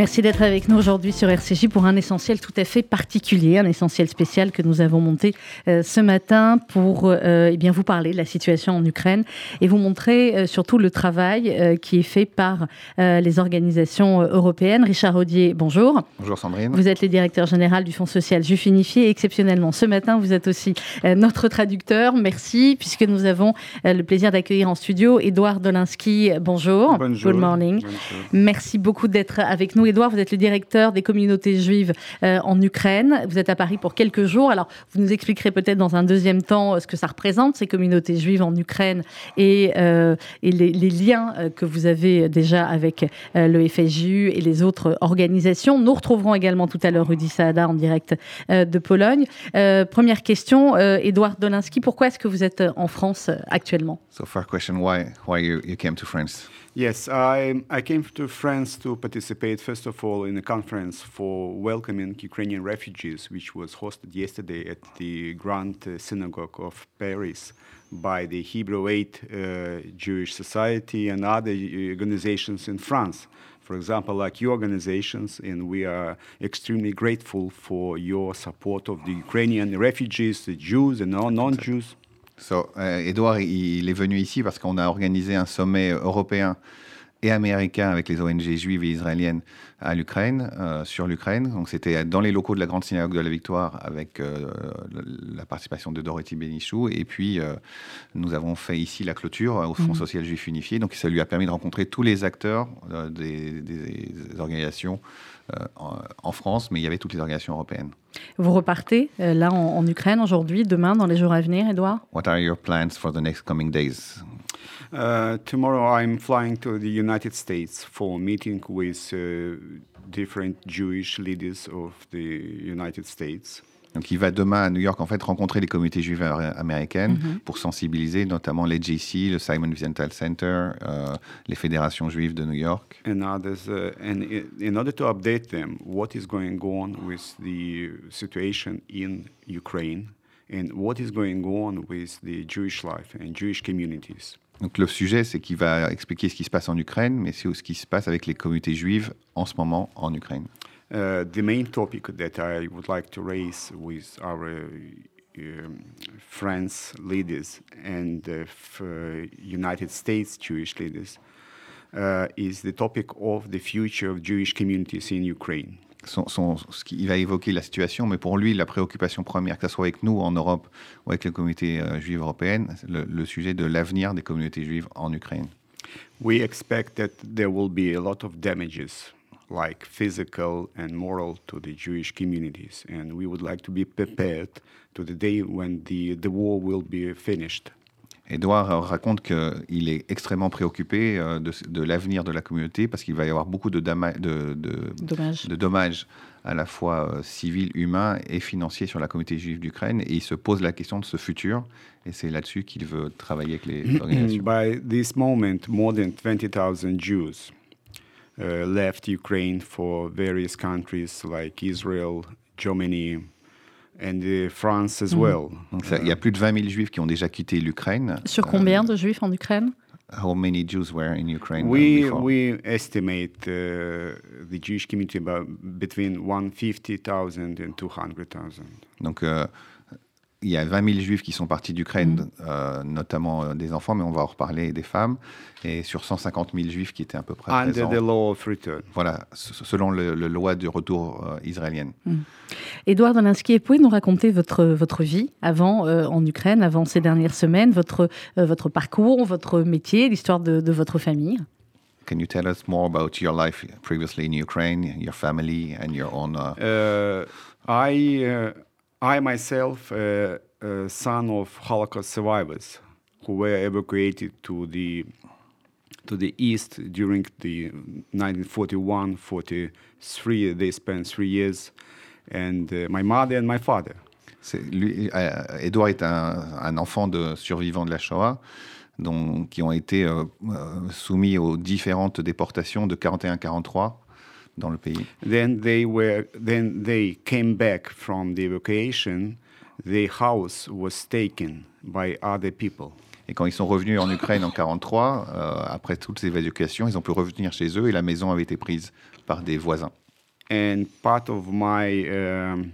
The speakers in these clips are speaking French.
Merci d'être avec nous aujourd'hui sur RCJ pour un essentiel tout à fait particulier, un essentiel spécial que nous avons monté euh, ce matin pour euh, eh bien vous parler de la situation en Ukraine et vous montrer euh, surtout le travail qui est fait par les organisations européennes. Richard Audier, bonjour. Bonjour Sandrine. Vous êtes le directeur général du Fonds social Juif Unifié et exceptionnellement ce matin vous êtes aussi notre traducteur. Merci puisque nous avons le plaisir d'accueillir en studio Édouard Dolinski. Bonjour. Bonjour. Good morning. Bonjour. Merci beaucoup d'être avec nous. Édouard, vous êtes le directeur des communautés juives euh, en Ukraine. Vous êtes à Paris pour quelques jours. Alors, vous nous expliquerez peut-être dans un deuxième temps euh, ce que ça représente, ces communautés juives en Ukraine et, euh, les, liens que vous avez déjà avec le FSJU et les autres organisations. Nous retrouverons également tout à l'heure Rudy Saada en direct de Pologne. première question, Édouard Dolinski, pourquoi est-ce que vous êtes en France actuellement? So, question: Why, why you, you came France? Yes, I, I came to France to participate, first of all, in a conference for welcoming Ukrainian refugees, which was hosted yesterday at the Grand Synagogue of Paris by the Hebrew Aid uh, Jewish Society and other organizations in France. For example, like your organizations, and we are extremely grateful for your support of the Ukrainian refugees, the Jews and non-Jews. So, euh, Edouard, il est venu ici parce qu'on a organisé un sommet européen et américain avec les ONG juives et israéliennes à l'Ukraine, euh, sur l'Ukraine. Donc c'était dans les locaux de la Grande Synagogue de la Victoire avec euh, la participation de Dorothy Benichou. Et puis euh, nous avons fait ici la clôture au Fonds mmh. social juif unifié. Donc ça lui a permis de rencontrer tous les acteurs des, des, organisations en, France, mais il y avait toutes les organisations européennes. Vous repartez là en, en Ukraine aujourd'hui, demain, dans les jours à venir, Edouard What are your plans for the next coming days? Uh, tomorrow I'm flying to the United States for a meeting with uh, different Jewish leaders of the United States. Donc il va demain à New York en fait rencontrer les communautés juives américaines mm -hmm. pour sensibiliser notamment les JC, le Simon Wiesenthal Center, euh, les fédérations juives de New York. And others, uh, and in order to update them what is going on with the situation in Ukraine and what is going on with the Jewish life and Jewish communities. Donc le sujet, c'est qu'il va expliquer ce qui se passe en Ukraine, mais c'est aussi ce qui se passe avec les communautés juives en ce moment en Ukraine. Uh, the main topic that I would like to raise with our uh, France leaders and uh, United States Jewish leaders uh, is the topic of the future of Jewish communities in Ukraine. Son, son, ce il va évoquer la situation, mais pour lui, la préoccupation première, que ce soit avec nous en Europe ou avec les communautés euh, juives européennes, le, le sujet de l'avenir des communautés juives en Ukraine. We expect that there will be a lot of damages, like physical and moral, to the Jewish communities, and we would like to be prepared to the day when the, the war will be finished. Edouard raconte qu'il est extrêmement préoccupé de, de l'avenir de la communauté parce qu'il va y avoir beaucoup de, de, de, dommages. de, dommages. à la fois civils, humains et financiers sur la communauté juive d'Ukraine. Et il se pose la question de ce futur. Et c'est là-dessus qu'il veut travailler avec les organisations. By this moment, more than 20,000 Jews uh, left Ukraine for various countries like Israel, Germany, and France as well. Donc il y a plus de 20 000 juifs qui ont déjà quitté l'Ukraine. Sur combien de juifs en Ukraine? How many Jews were in Ukraine we, before? We estimate uh, the Jewish community about between 150,000 and 200,000. Donc euh, il y a 20 000 juifs qui sont partis d'Ukraine, mmh. euh, notamment euh, des enfants, mais on va en reparler, des femmes, et sur 150 000 juifs qui étaient à peu près Under présents. the law of return. Voilà, selon le, le loi du retour euh, israélienne. Mmh. Édouard Dolinski, pouvez nous raconter votre, votre vie avant euh, en Ukraine, avant ces dernières semaines, votre, euh, votre parcours, votre métier, l'histoire de, de votre famille? Can you tell us more about your life previously in Ukraine, your family and your own... Uh... I... I myself, uh, a son of Holocaust survivors who were evacuated to the to the east during the 1941-43. They spent three years, and uh, my mother and my father. Lui, euh, Edouard est un, un, enfant de survivants de la Shoah. Donc, qui ont été euh, soumis aux différentes déportations de 41-43 dans le pays. Then they were then they came back from the evacuation. The house was taken by other people. Et quand ils sont revenus en Ukraine en 43, euh, après toutes ces évacuations, ils ont pu revenir chez eux et la maison avait été prise par des voisins. And part of my um,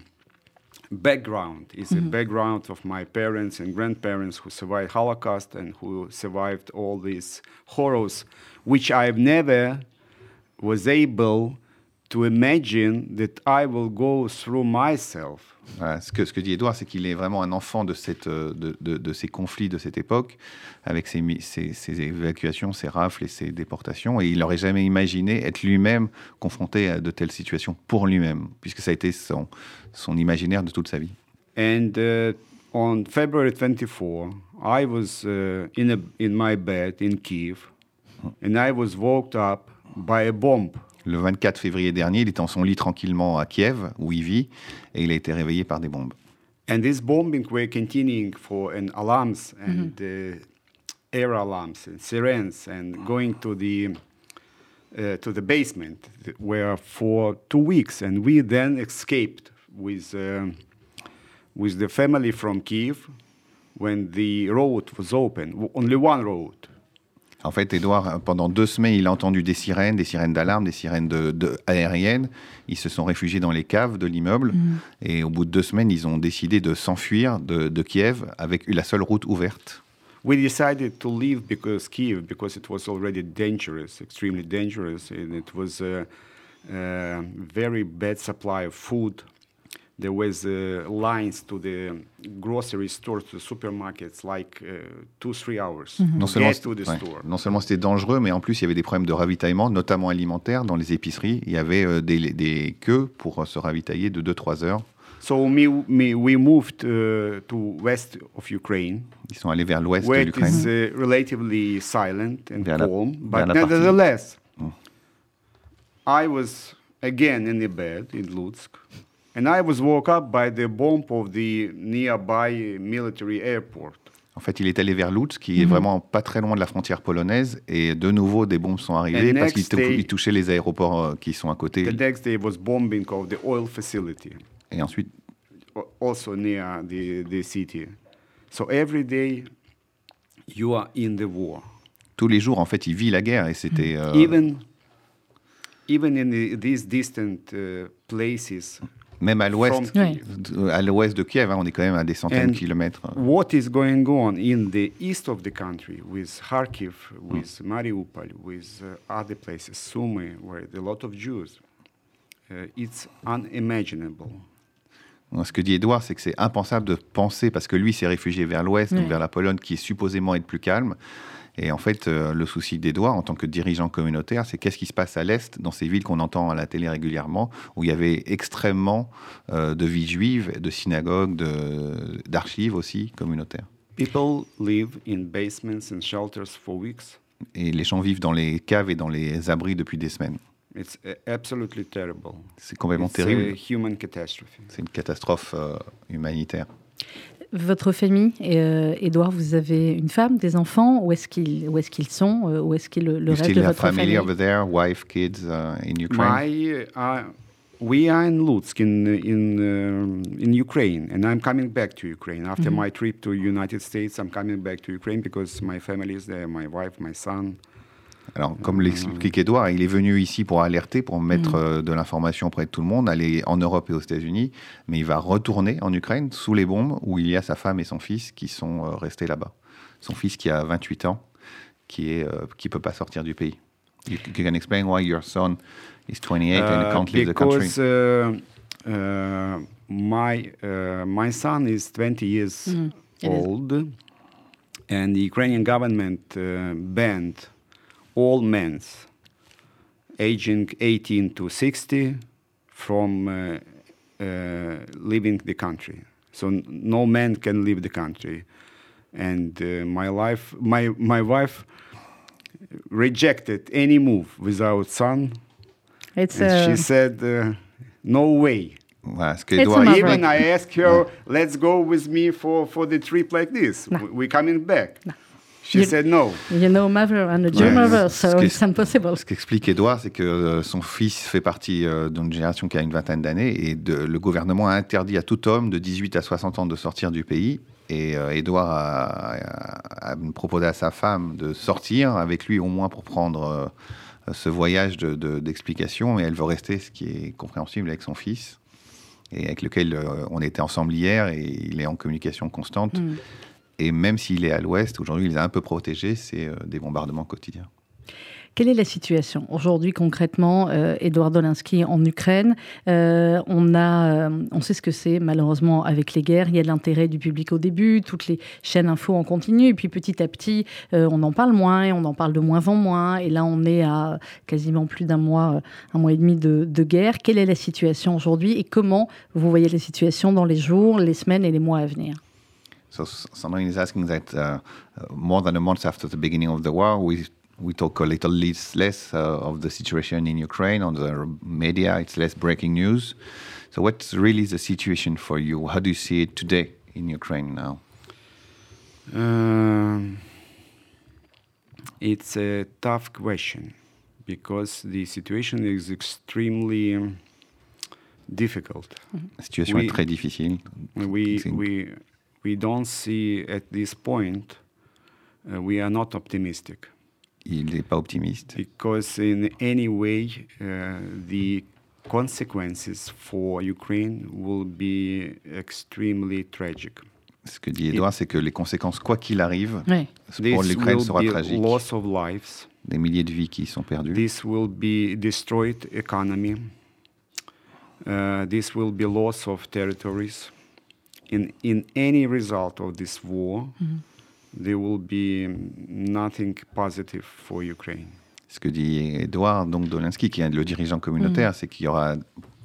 background is a background of my parents and grandparents who survived Holocaust and who survived all these horrors, which I've never was able to imagine that I will go through myself. Voilà, ce, que, ce que dit Edouard, c'est qu'il est vraiment un enfant de, cette, euh, de, de- de ces conflits de cette époque, avec ces, mi- ces- ces évacuations, ces rafles et ces déportations. Et il n'aurait jamais imaginé être lui-même confronté à de telles situations pour lui-même, puisque ça a été son, son imaginaire de toute sa vie. And uh, on February 24, I was uh, in, a, in my bed in Kiev, and I was woke up by a bomb. Le 24 février dernier, il était en son lit tranquillement à Kiev, où il vit, et il a été réveillé par des bombes. And this bombing were continuing for an alarms and uh, air alarms and sirens and going to the uh, to the basement where for two weeks. And we then escaped with um, with the family from Kiev when the road was open. Only one road En fait, Edouard, pendant deux semaines, il a entendu des sirènes, des sirènes d'alarme, des sirènes de, de- aériennes. Ils se sont réfugiés dans les caves de l'immeuble. Et au bout de deux semaines, ils ont décidé de s'enfuir de, de Kiev avec la seule route ouverte. we decided to leave because Kiev because it was already dangerous, extremely dangerous, and it was a, a very bad supply of food. There was uh, lines to the grocery stores, to the supermarkets, like uh, two three hours Non to seulement, get to the ouais, store. non seulement c'était dangereux, mais en plus, il y avait des problèmes de ravitaillement, notamment alimentaire, dans les épiceries. Il y avait euh, des, des queues pour euh, se ravitailler de 2-3 heures. So me, me, we moved uh, to west of Ukraine, Ils sont allés vers l'ouest de where it l'Ukraine. is uh, relatively silent and Vers calm, but la partie- nevertheless, Mm. I was again in the bed in Lutsk, and I was woke up by the bomb of the nearby military airport. En fait, il est allé vers Lutsk, qui est vraiment pas très loin de la frontière polonaise, et de nouveau, des bombes sont arrivées And parce next tou- touchaient les aéroports euh, qui sont à côté. The next day was bombing of the oil facility, Et ensuite, also near the, the city. So every day, you are in the war. tous les jours, en fait, il vit la guerre, et c'était... euh, even, even in the, these distant uh, places, Même à l'ouest, à l'ouest de Kiev, hein, on est quand même à des centaines And de kilomètres. what is going on in the east of the country with Kharkiv, with Mariupol, with uh, other places, Sumy, where there are a lot of Jews, uh, it's unimaginable. Ce que dit Edouard, c'est que c'est impensable de penser, parce que lui s'est réfugié vers l'ouest, donc Ouais. vers la Pologne, qui est supposément être plus calme. Et en fait, euh, le souci d'Edouard, en tant que dirigeant communautaire, c'est qu'est-ce qui se passe à l'est, dans ces villes qu'on entend à la télé régulièrement, où il y avait extrêmement euh, de vies juives, de synagogues, d'archives aussi communautaires. People live in basements and shelters for weeks. Et les gens vivent dans les caves et dans les abris depuis des semaines. It's uh, absolutely terrible. C'est complètement It's terrible. a human catastrophe. C'est une catastrophe euh, humanitaire. Votre famille, euh, Edouard, vous avez une femme, des enfants Où est-ce qu'ils où est qu'ils sont euh, Où est-ce que le, reste still de have votre family famille over there, wife, kids uh, in Ukraine? My, uh, we are in Lutsk in in in Ukraine, and I'm coming back to Ukraine after my trip to United States. I'm coming back to Ukraine because my family is there, my wife, my son. Alors, comme l'explique Edouard, il est venu ici pour alerter, pour mettre euh, de l'information auprès de tout le monde, aller en Europe et aux États-Unis, mais il va retourner en Ukraine sous les bombes où il y a sa femme et son fils qui sont euh, restés là-bas. Son fils qui a 28 ans, qui est euh, qui peut pas sortir du pays. You, you can explain why your son is 28 and Uh, can't leave the country. because uh, uh, my uh, my son is 20 years Mm, is. old, and the Ukrainian government uh, banned all men aging 18 to 60 from uh, uh, leaving the country. So n- no man can leave the country. And uh, my life, my my wife rejected any move without son. It's, And she said, uh, "No way." Voilà, ce It's Edouard- a maverick. Even I asked her, "Let's go with me for, for the trip like this. No. We're coming back." She You- said no. You know mother and a Jew Ouais, mother, ce so it's impossible. Ce qu'explique Edouard, c'est que euh, son fils fait partie euh, d'une génération qui a une vingtaine d'années et de- le gouvernement a interdit à tout homme de 18 à 60 ans de sortir du pays. Et euh, Edouard a, a- a proposé à sa femme de sortir avec lui au moins pour prendre euh, ce voyage de- de- d'explication. et elle veut rester, ce qui est compréhensible, avec son fils, et avec lequel euh, on était ensemble hier, et il est en communication constante. Mm. Et même s'il est à l'ouest, aujourd'hui, il les a un peu protégés, c'est euh, des bombardements quotidiens. Quelle est la situation aujourd'hui concrètement, euh, Edouard Dolinsky en Ukraine? Euh, On a, euh, on sait ce que c'est malheureusement avec les guerres. Il y a de l'intérêt du public au début, toutes les chaînes info en continu, et puis petit à petit, on en parle moins, et on en parle de moins en moins. Et là, on est à quasiment plus d'un mois, un mois et demi de, de guerre. Quelle est la situation aujourd'hui et comment vous voyez la situation dans les jours, les semaines et les mois à venir? So s- Sandrine is asking that uh, more than a month after the beginning of the war, we we talk a little less, less uh, of the situation in Ukraine on the media. It's less breaking news. So what's really the situation for you? How do you see it today in Ukraine now? Um, it's a tough question because the situation is extremely um, difficult. La situation est très difficile. We, we, we don't see at this point, uh, we are not optimistic Il n'est pas optimiste because, in any way, uh, the consequences for Ukraine will be extremely tragic. Ce que dit Edouard, c'est que les conséquences, quoi qu'il arrive, Oui. pour This l'Ukraine will sera be tragique. loss of lives. Des milliers de vies qui sont perdues. This will be destroyed economy. Uh, this will be loss of territories. In in any result of this war, there will be nothing positive for Ukraine. Ce que dit Edouard donc Dolinsky, qui est le dirigeant communautaire, Mm. c'est qu'il y aura,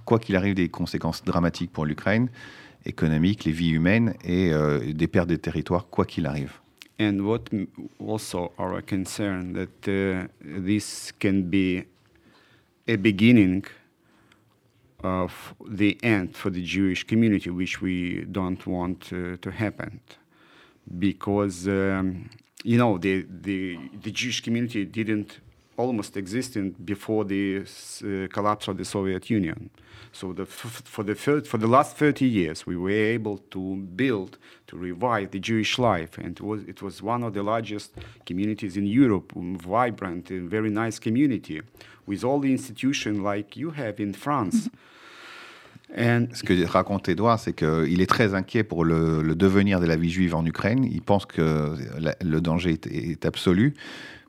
quoi qu'il arrive, des conséquences dramatiques pour l'Ukraine, économiques, les vies humaines et euh, des pertes de territoire, quoi qu'il arrive. And what m- also our concern that uh, this can be a beginning of the end for the Jewish community, which we don't want uh, to happen, because um, you know the, the the Jewish community didn't almost exist in before the uh, collapse of the Soviet Union. So the for the third, for the last 30 years, we were able to build, to revive the Jewish life, and it was it was one of the largest communities in Europe, um, vibrant, and very nice community, with all the institutions like you have in France. Ce que raconte Edouard, c'est qu'il est très inquiet pour le, devenir de la vie juive en Ukraine. Il pense que le danger est, absolu,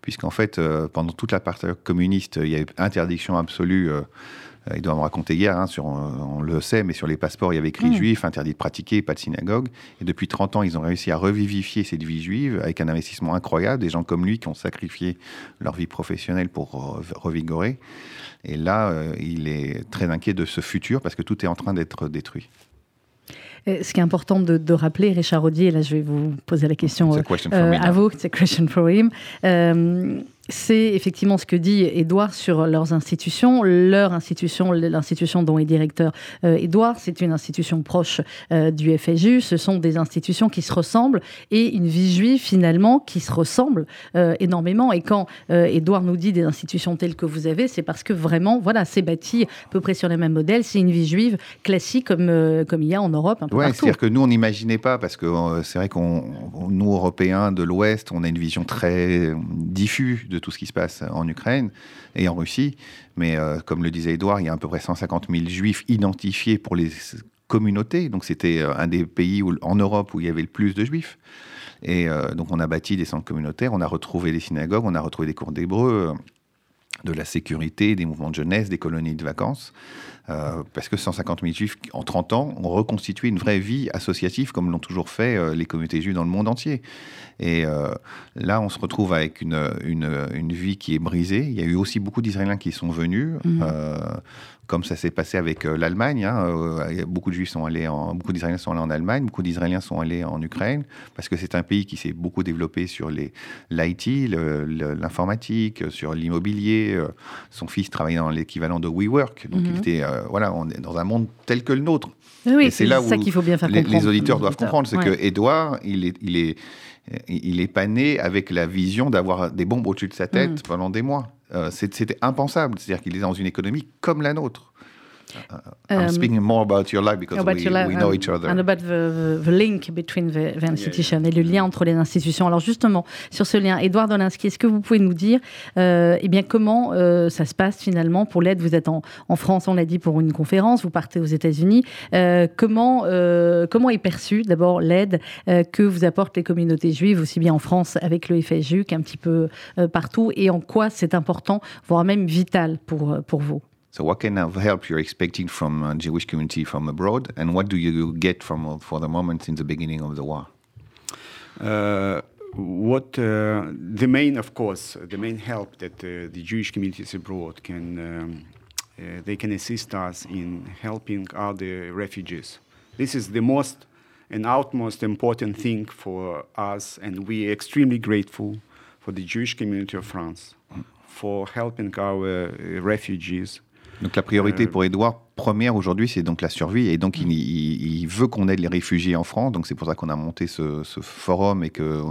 puisqu'en fait, euh, pendant toute la période communiste, il y a eu interdiction absolue. euh, il doit me raconter hier, hein, sur, on le sait, mais sur les passeports, il y avait écrit Mm. juif, interdit de pratiquer, pas de synagogue. Et depuis 30 ans, ils ont réussi à revivifier cette vie juive avec un investissement incroyable. Des gens comme lui qui ont sacrifié leur vie professionnelle pour re- revigorer. Et là, euh, il est très inquiet de ce futur parce que tout est en train d'être détruit. Euh, Ce qui est important de, de rappeler, Richard Audier, là je vais vous poser la question euh, euh, à vous, c'est question for him. Euh, c'est effectivement ce que dit Édouard sur leurs institutions. Leur institution, l'institution dont est directeur euh, Édouard, c'est une institution proche euh, du FSU. Ce sont des institutions qui se ressemblent et une vie juive finalement qui se ressemble euh, énormément. Et quand euh, Édouard nous dit des institutions telles que vous avez, c'est parce que vraiment, voilà, c'est bâti à peu près sur le même modèle. C'est une vie juive classique comme, euh, comme il y a en Europe partout. c'est-à-dire que nous, on n'imaginait pas, parce que euh, c'est vrai qu'on, on- nous, Européens de l'Ouest, on a une vision très euh, diffuse de tout ce qui se passe en Ukraine et en Russie. Mais euh, comme le disait Edouard, il y a à peu près 150 000 juifs identifiés pour les communautés. Donc c'était euh, un des pays en Europe où il y avait le plus de juifs. Et euh, donc on a bâti des centres communautaires, on a retrouvé des synagogues, on a retrouvé des cours d'hébreu, de la sécurité, des mouvements de jeunesse, des colonies de vacances. Euh, parce que 150 000 juifs en 30 ans ont reconstitué une vraie vie associative comme l'ont toujours fait euh, les communautés juives dans le monde entier. Et euh, là, on se retrouve avec une, une, une vie qui est brisée. Il y a eu aussi beaucoup d'Israéliens qui sont venus, Mhm. Euh, comme ça s'est passé avec euh, l'Allemagne. hein. Euh, beaucoup de juifs sont allés, en, beaucoup d'Israéliens sont allés en Allemagne, beaucoup d'Israéliens sont allés en Ukraine, parce que c'est un pays qui s'est beaucoup développé sur les l'IT, l'informatique, sur l'immobilier. Euh, Son fils travaillait dans l'équivalent de WeWork, donc il Mhm. était, euh, voilà, on est dans un monde tel que le nôtre. Oui, c'est là ça où qu'il faut bien faire Les, comprendre. les auditeurs doivent comprendre, c'est Ouais. que Edouard, il est, il est, il est pas né avec la vision d'avoir des bombes au-dessus de sa tête Mhm. pendant des mois. Euh, C'était impensable. C'est-à-dire qu'il est dans une économie comme la nôtre. I'm Um, speaking more about your life because about we, your life we know each other. And about the, the, the link between the, the institution et le lien entre les institutions. Alors justement, sur ce lien, Edouard Dolinsky, est-ce que vous pouvez nous dire euh, eh bien, comment euh, ça se passe finalement pour l'aide? Vous êtes en, en France, on l'a dit, pour une conférence, vous partez aux États-Unis. Euh, comment, euh, comment est perçue d'abord l'aide euh, que vous apportent les communautés juives, aussi bien en France avec le FSJU qu'un petit peu euh, partout, et en quoi c'est important, voire même vital pour, pour vous? So, what kind of help you're expecting from uh, Jewish community from abroad, and what do you get from uh, for the moment since the beginning of the war? Uh, what uh, the main, of course, the main help that uh, the Jewish communities abroad can um, uh, they can assist us in helping other refugees. This is the most and utmost important thing for us, and we are extremely grateful for the Jewish community of France for helping our uh, refugees Donc la priorité Euh, pour Edouard première aujourd'hui, c'est donc la survie, et donc il, il- veut qu'on aide les réfugiés en France. Donc c'est pour ça qu'on a monté ce, ce forum et que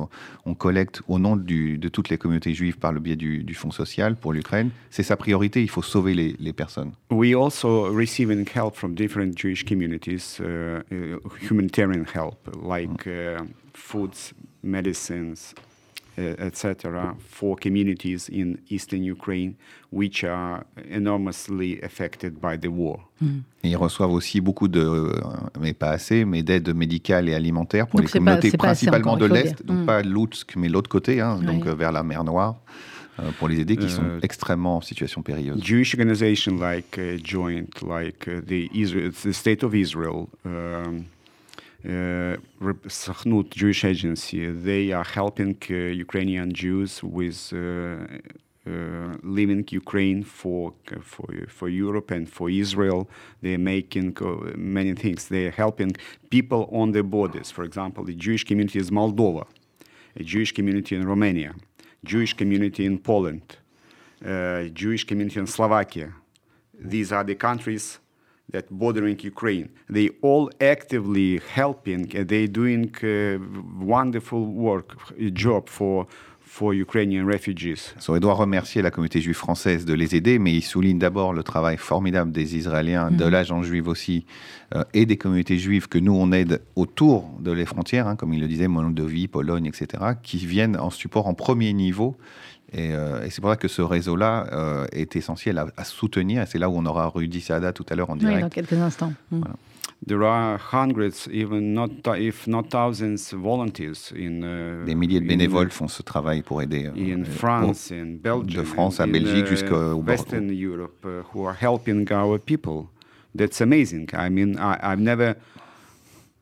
on collecte au nom du- de toutes les communautés juives par le biais du, du Fonds social pour l'Ukraine. C'est sa priorité. Il faut sauver les, les personnes. We also receiving help from different Jewish communities, uh, uh, humanitarian help like uh, foods, medicines, etc., for communities in eastern Ukraine which are enormously affected by the war. Et ils reçoivent aussi beaucoup de, euh, mais pas assez, mais d'aide médicale et alimentaire pour Donc les communautés pas principalement encore, de l'Est, donc Mm. pas Loutsk, mais l'autre côté, hein, donc euh, vers la mer Noire, euh, pour les aider, qui sont Euh, extrêmement en situation périlleuse. Jewish organization like uh, Joint, like uh, the Israel, the State of Israel, um, uh, Jewish Agency, they are helping uh, Ukrainian Jews with uh, uh, leaving Ukraine for for for Europe and for Israel. They're making uh, many things. They're helping people on the borders. For example, the Jewish community is Moldova, a Jewish community in Romania, Jewish community in Poland uh, Jewish community in Slovakia. These are the countries that bordering Ukraine. They all actively helping. And they doing uh, wonderful work, uh, job for for Ukrainian refugees. So, Edouard remercier la communauté juive française de les aider, mais il souligne d'abord le travail formidable des Israéliens, de l'agence juive aussi, euh, et des communautés juives que nous, on aide autour de les frontières, hein, comme il le disait, Moldovie, Pologne, etc., qui viennent en support en premier niveau. Et, euh, et c'est pour ça que ce réseau-là euh, est essentiel à, à soutenir. Et c'est là où on aura Rudy Saada tout à l'heure en Oui, dans direct. quelques instants. Mm. There are hundreds, even not if not thousands, volunteers in uh, Des milliers de in, bénévoles font ce travail pour aider. euh, in euh, France, in Belgium, de France à in, Belgique uh, jusqu'au Western Europe, uh, who are helping our people. That's amazing. I mean, I, I've never.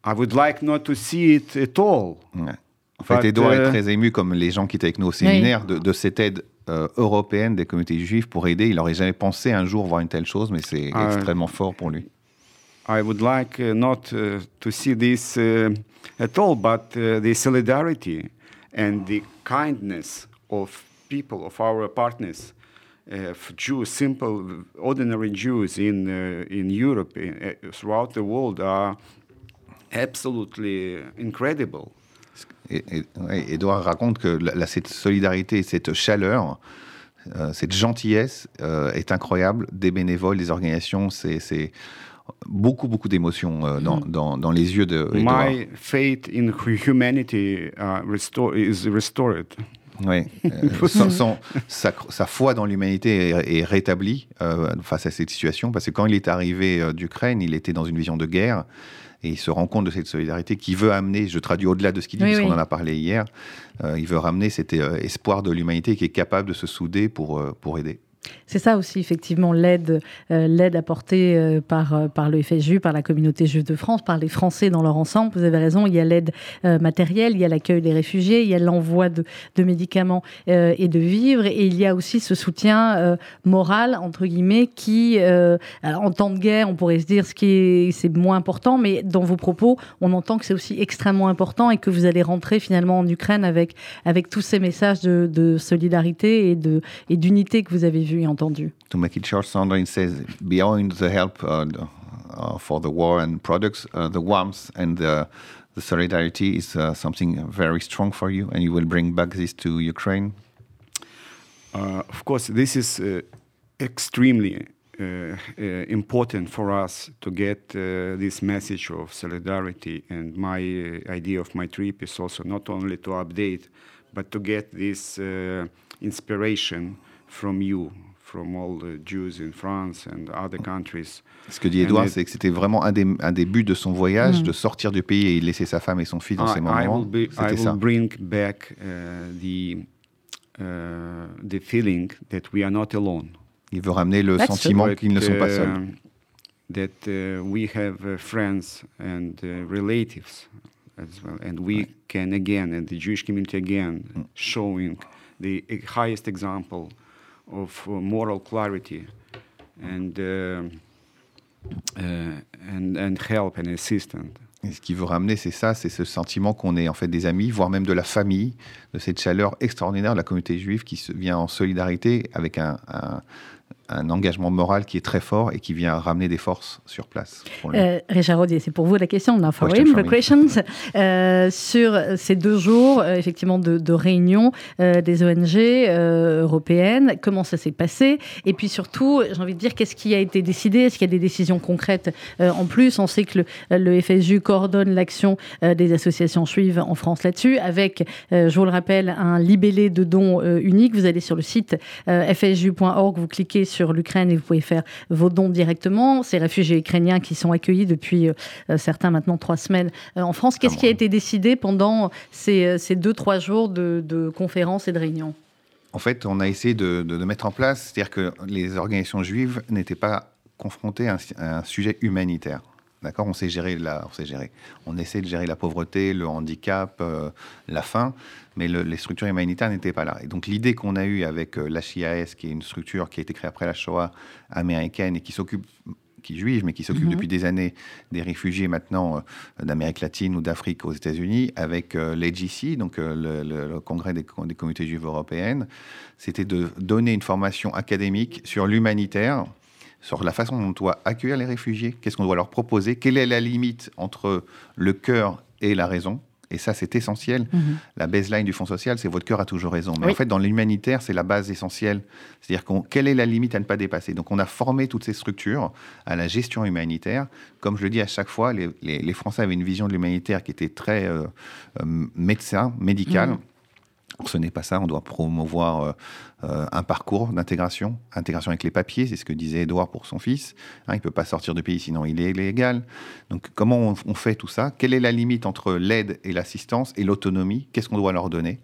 I would like not to see it at all. Ouais. En fait, Edouard est très ému, comme les gens qui étaient avec nous au séminaire, de, de cette aide euh, européenne des communautés juives pour aider. Il n'aurait jamais pensé un jour voir une telle chose, mais c'est ouais. extrêmement fort pour lui. I would like uh, not uh, to see this uh, at all, but uh, the solidarity and the kindness of people, of our partners, uh, of Jews, simple, ordinary Jews in uh, in Europe, in, uh, throughout the world, are absolutely incredible. Edouard raconte que la, cette solidarité, cette chaleur, euh, cette gentillesse euh, est incroyable. Des bénévoles, des organisations, c'est beaucoup, beaucoup d'émotions euh, dans, dans- dans les yeux de Edouard. My faith in hu- humanity uh, restore, is restored. Ouais. Son- son- sa, sa foi dans l'humanité est, est rétablie face à cette situation, parce que quand il est arrivé d'Ukraine, il était dans une vision de guerre, et il se rend compte de cette solidarité qui veut amener, je traduis au-delà de ce qu'il dit, Oui, parce qu'on oui. en a parlé hier, euh, il veut ramener cet euh, espoir de l'humanité qui est capable de se souder pour, euh, pour aider. C'est ça aussi, effectivement, l'aide euh, apportée euh, par, euh, par le FSJU, par la communauté juive de France, par les Français dans leur ensemble. Vous avez raison, il y a l'aide matérielle, il y a l'accueil des réfugiés, il y a l'envoi de, de médicaments et de vivres, et il y a aussi ce soutien moral, entre guillemets, qui, en temps de guerre, on pourrait se dire ce qui est c'est moins important, mais dans vos propos, on entend que c'est aussi extrêmement important et que vous allez rentrer finalement en Ukraine avec, avec tous ces messages de, de solidarité et de- et d'unité que vous avez vus et entendus. To make it short, Sandrine says, beyond the help uh, uh, for the war and products, uh, the warmth and the, the solidarity is uh, something very strong for you, and you will bring back this to Ukraine. Uh, of course, this is uh, extremely uh, uh, important for us to get uh, this message of solidarity. And my uh, idea of my trip is also not only to update, but to get this uh, inspiration from you, from all the Jews in France and other countries. Ce que dit Edouard, it- c'est que c'était vraiment un des, un des buts de son voyage, de sortir du pays et laisser sa femme et son fils dans I, ces I moments. will, be, I C'était will ça. bring back uh, the, uh, the feeling that we are not alone. Il veut ramener le That's sentiment qu'ils ne sont pas uh, seuls. That uh, we have uh, friends and uh, relatives as well, and we can again, and the Jewish community again, Mm. showing the highest example of uh, moral clarity and, uh, uh, and and help and assistance. Et ce qu'il veut ramener, c'est ça, c'est ce sentiment qu'on est en fait des amis, voire même de la famille, de cette chaleur extraordinaire de la communauté juive qui se, vient en solidarité avec un, un- un engagement moral qui est très fort et qui vient ramener des forces sur place. Euh, Richard Rodier, c'est pour vous la question. Now for him, the questions. Euh, sur ces deux jours, euh, effectivement, de, de réunion euh, des ONG européennes, comment ça s'est passé? Et puis surtout, j'ai envie de dire, qu'est-ce qui a été décidé? Est-ce qu'il y a des décisions concrètes en plus? On sait que le, le FSU coordonne l'action des associations juives en France là-dessus, avec, je vous le rappelle, un libellé de dons unique. Vous allez sur le site fsju.org, vous cliquez sur l'Ukraine et vous pouvez faire vos dons directement. Ces réfugiés ukrainiens qui sont accueillis depuis euh, euh, certains maintenant trois semaines euh, en France. Qu'est-ce qui a été décidé pendant ces, ces deux, trois jours de, de conférences et de réunions? En fait, on a essayé de, de- de mettre en place, c'est-à-dire que les organisations juives n'étaient pas confrontées à un, à un sujet humanitaire. D'accord? On sait gérer la, on sait gérer. On essaie de gérer la pauvreté, le handicap, euh, la faim, mais le- les structures humanitaires n'étaient pas là. Et donc l'idée qu'on a eue avec euh, l'HIAS, qui est une structure qui a été créée après la Shoah américaine et qui s'occupe qui est juive, mais qui s'occupe Mhm. depuis des années des réfugiés maintenant euh, d'Amérique latine ou d'Afrique aux États-Unis, avec euh, l'AGC, donc euh, le, le- le Congrès des, des communautés juives européennes, c'était de donner une formation académique sur l'humanitaire, sur la façon dont on doit accueillir les réfugiés, qu'est-ce qu'on doit leur proposer, quelle est la limite entre le cœur et la raison. Et ça, c'est essentiel. La baseline du Fonds social, c'est votre cœur a toujours raison. Mais Oui. en fait, dans l'humanitaire, c'est la base essentielle. C'est-à-dire qu'on- quelle est la limite à ne pas dépasser? Donc, on a formé toutes ces structures à la gestion humanitaire. Comme je le dis à chaque fois, les, les- les Français avaient une vision de l'humanitaire qui était très euh, euh, médecin, médical. Or, Ce n'est pas ça. On doit promouvoir euh, euh, un parcours d'intégration, intégration avec les papiers. C'est ce que disait Edouard pour son fils. Hein, il ne peut pas sortir du pays sinon il est illégal. Donc, comment on, on fait tout ça? Quelle est la limite entre l'aide et l'assistance et l'autonomie? Qu'est-ce qu'on doit leur donner?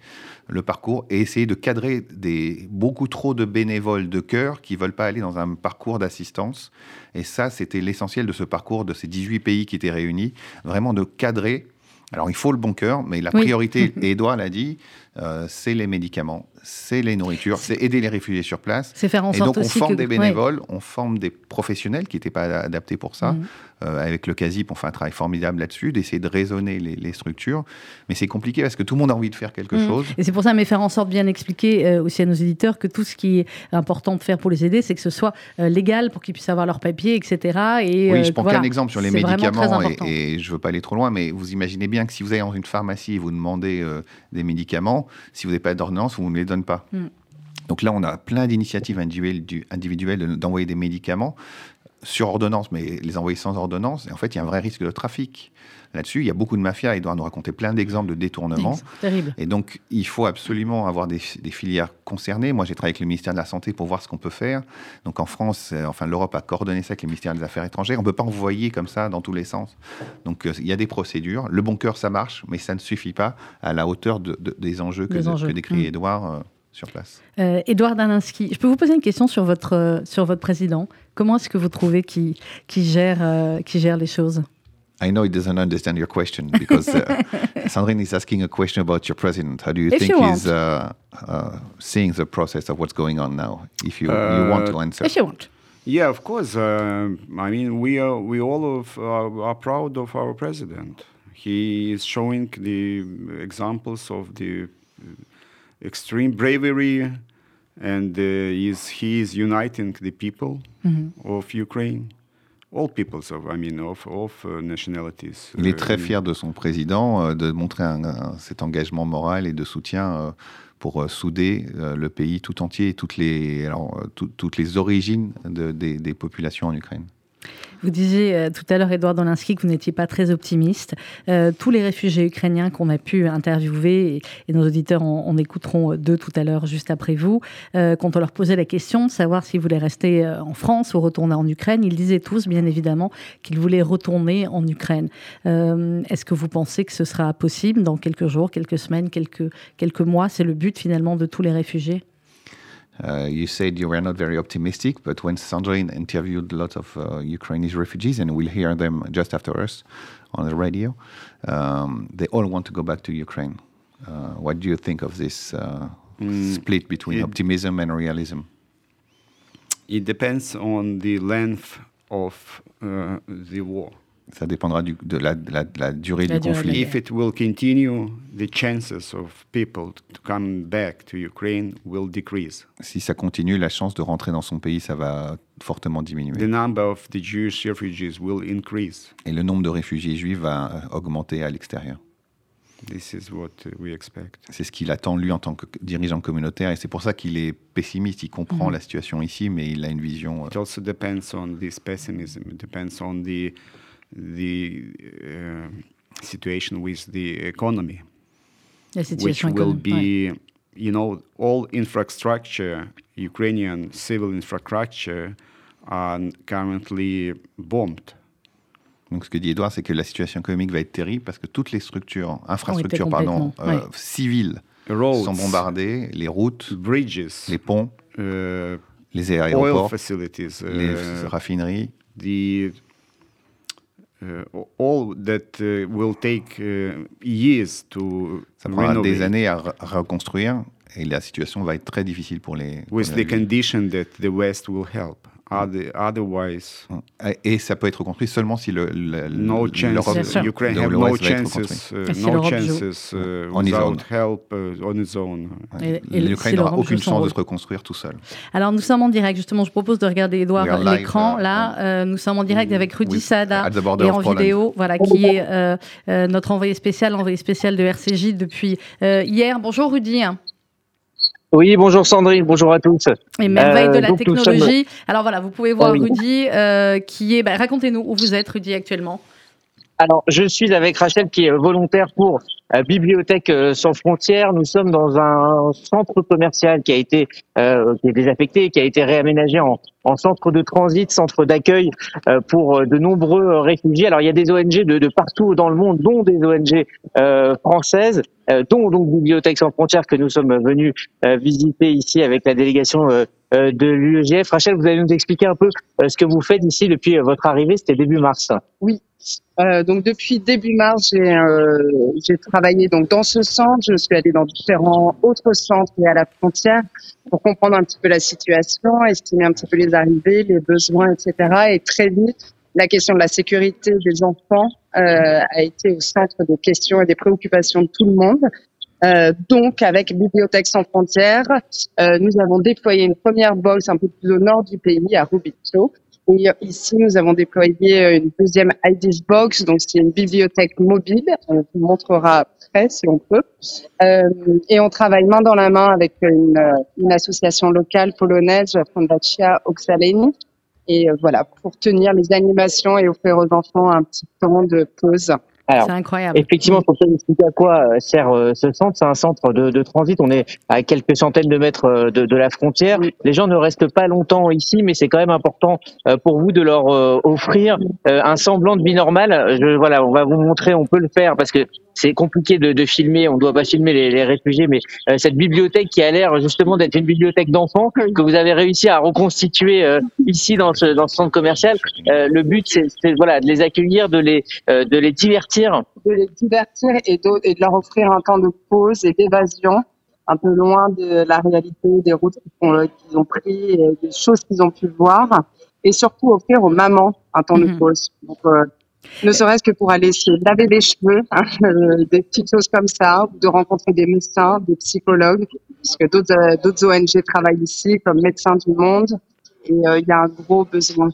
Le parcours et essayer de cadrer des, beaucoup trop de bénévoles de cœur qui veulent pas aller dans un parcours d'assistance. Et ça, c'était l'essentiel de ce parcours de ces 18 pays qui étaient réunis. Vraiment de cadrer. Alors, il faut le bon cœur, mais la Oui. priorité, et Edouard l'a dit, euh, c'est les médicaments, c'est les nourritures, c'est aider les réfugiés sur place. C'est faire en Et sorte donc, on aussi forme que des ouais. bénévoles, on forme des professionnels qui n'étaient pas adaptés pour ça. Mhm. Euh, avec le CASIP, on fait un travail formidable là-dessus, d'essayer de raisonner les, les structures. Mais c'est compliqué parce que tout le monde a envie de faire quelque Mhm. chose. Et c'est pour ça, mais faire en sorte de bien expliquer euh, aussi à nos éditeurs que tout ce qui est important de faire pour les aider, c'est que ce soit euh, légal pour qu'ils puissent avoir leurs papiers, etc. Et, Oui, je prends voilà. qu'un exemple sur les médicaments et, et je veux pas aller trop loin, mais vous imaginez bien que si vous allez dans une pharmacie et vous demandez euh, des médicaments, si vous n'avez pas d'ordonnance, on ne les donne pas. Mm. Donc là, on a plein d'initiatives individuelles, du- individuelles de- d'envoyer des médicaments sur ordonnance, mais les envoyer sans ordonnance. Et en fait, il y a un vrai risque de trafic là-dessus. Il y a beaucoup de mafias. Il doit nous raconter plein d'exemples de détournement. Terrible. Et donc, il faut absolument avoir des, des filières concernées. Moi, j'ai travaillé avec le ministère de la Santé pour voir ce qu'on peut faire. Donc, en France, euh, enfin, l'Europe a coordonné ça avec le ministère des Affaires étrangères. On ne peut pas envoyer comme ça dans tous les sens. Donc, euh, il y a des procédures. Le bon cœur, ça marche, mais ça ne suffit pas à la hauteur de- de- des enjeux que, Des de- enjeux. que décrit Mm. Edouard euh, sur place. Euh, Édouard Daninsky, je peux vous poser une question sur votre, euh, sur votre président. Comment est-ce que vous trouvez qu'il qu'il gère, euh, qu'il gère les choses? I know he doesn't understand your question because uh, Sandrine is asking a question about your president. How do you If think you he's uh, uh, seeing the process of what's going on now? If you, you want to Uh, answer? If you want. Yeah, of course. Uh, I mean, we are we all of, uh, are proud of our president. He is showing the examples of the uh, extreme bravery, and is he is uniting the people of Ukraine, all peoples of I mean of of nationalities. Il est très fier de son président, euh, de montrer un- un- cet engagement moral et de soutien euh, pour souder le pays tout entier et toutes les, alors, toutes les origines des, des populations en Ukraine. Vous disiez euh, tout à l'heure, Edouard Dolinski, que vous n'étiez pas très optimiste. Euh, tous les réfugiés ukrainiens qu'on a pu interviewer, et, nos auditeurs en, écouteront deux tout à l'heure, juste après vous, euh, quand on leur posait la question de savoir s'ils voulaient rester en France ou retourner en Ukraine, ils disaient tous, bien évidemment, qu'ils voulaient retourner en Ukraine. Est-ce que vous pensez que ce sera possible dans quelques jours, quelques semaines, quelques, quelques mois? C'est le but finalement de tous les réfugiés? Uh, you said you were not very optimistic, but when Sandrine interviewed a lot of uh, Ukrainian refugees, and we'll hear them just after us on the radio, um, they all want to go back to Ukraine. Uh, what do you think of this uh, mm, split between optimism and realism? It depends on the length of uh, the war. Ça dépendra du, de, la, de, la, de, la, durée la du durée conflit. If it will continue, the chances of people to come back to Ukraine will decrease. Si ça continue, la chance de rentrer dans son pays, ça va fortement diminuer. The number of the Jewish refugees will increase. Et le nombre de réfugiés juifs va augmenter à l'extérieur. This is what we expect. C'est ce qu'il attend lui en tant que dirigeant communautaire et c'est pour ça qu'il est pessimiste. Il comprend mm -hmm. la situation ici, mais il a une vision. It also depends on this pessimism. It depends on the the uh, situation with the economy, which will be, right. you know, all infrastructure, Ukrainian civil infrastructure, are currently bombed. Donc, ce que dit Edouard, c'est que la situation économique va être terrible parce que toutes les structures, infrastructures, pardon, euh, oui. civiles Roads, sont bombardées, les routes, bridges, les ponts, uh, les aéroports, facilities, uh, les raffineries, the all that uh, will take uh, years to Ça prendra des années à reconstruire et la situation va être très difficile pour les. With pour the condition that the West will help. Otherwise, et ça peut être construit seulement si le, le no chances. Ukraine have no chances, uh, no chances uh, without help uh, on its own. L'Ukraine n'aura aucune chance de se reconstruire tout seul. Alors nous sommes en direct. Justement, je propose de regarder Edouard l'écran. Uh, là, euh, nous sommes en direct avec Rudy Sada et en vidéo, voilà, qui est euh, euh, notre envoyé spécial, envoyé spécial de RCJ depuis hier. Bonjour Rudy. Oui, bonjour Sandrine, bonjour à tous. Et merveille de la euh, technologie. Alors voilà, vous pouvez voir Rudy, euh, qui est. Bah, racontez-nous où vous êtes, Rudy, actuellement. Alors, je suis avec Rachel, qui est volontaire pour euh, Bibliothèque sans frontières. Nous sommes dans un centre commercial qui a été qui est désaffecté, qui a été réaménagé en, en centre de transit, centre d'accueil pour de nombreux réfugiés. Alors, il y a des ONG de, de partout dans le monde, dont des ONG françaises. Euh, dont donc Bibliothèque sans frontières que nous sommes venus euh, visiter ici avec la délégation euh, de l'UEGF. Rachel, vous allez nous expliquer un peu ce que vous faites ici depuis votre arrivée, c'était début mars. Oui. Euh, donc depuis début mars, j'ai euh, travaillé donc dans ce centre. Je suis allée dans différents autres centres et à la frontière pour comprendre un petit peu la situation, estimer un petit peu les arrivées, les besoins, etc. Et très vite, la question de la sécurité des enfants euh, a été au centre des questions et des préoccupations de tout le monde. Euh, donc, avec Bibliothèque sans frontières, euh, nous avons déployé une première box un peu plus au nord du pays, à Rubito. Et ici, nous avons déployé une deuxième IDs box, donc c'est une bibliothèque mobile. On vous montrera après si on peut. Euh, et on travaille main dans la main avec une, une association locale polonaise, Fondacja Oxaleni, et euh, voilà, pour tenir les animations et offrir aux enfants un petit temps de pause. C'est incroyable. Effectivement, pour expliquer à quoi euh, sert euh, ce centre. C'est un centre de, de, transit. On est à quelques centaines de mètres de, de la frontière. Les gens ne restent pas longtemps ici, mais c'est quand même important pour vous de leur offrir un semblant de vie normale. Je, voilà, on va vous montrer. On peut le faire parce que c'est compliqué de, de, filmer, on ne doit pas filmer les, les réfugiés, mais euh, cette bibliothèque qui a l'air justement d'être une bibliothèque d'enfants que vous avez réussi à reconstituer euh, ici dans ce, dans ce centre commercial, euh, le but c'est voilà de les accueillir, de les de les divertir, de les divertir et de, et de leur offrir un temps de pause et d'évasion un peu loin de la réalité des routes qu'ils ont, pris, et des choses qu'ils ont pu voir, et surtout offrir aux mamans un temps de mhm. pause. Donc, ne serait-ce que pour aller se laver les cheveux, hein, euh, des petites choses comme ça, ou de rencontrer des médecins, des psychologues, puisque d'autres euh, d'autres ONG travaillent ici, comme Médecins du Monde, et euh, il y a un gros besoin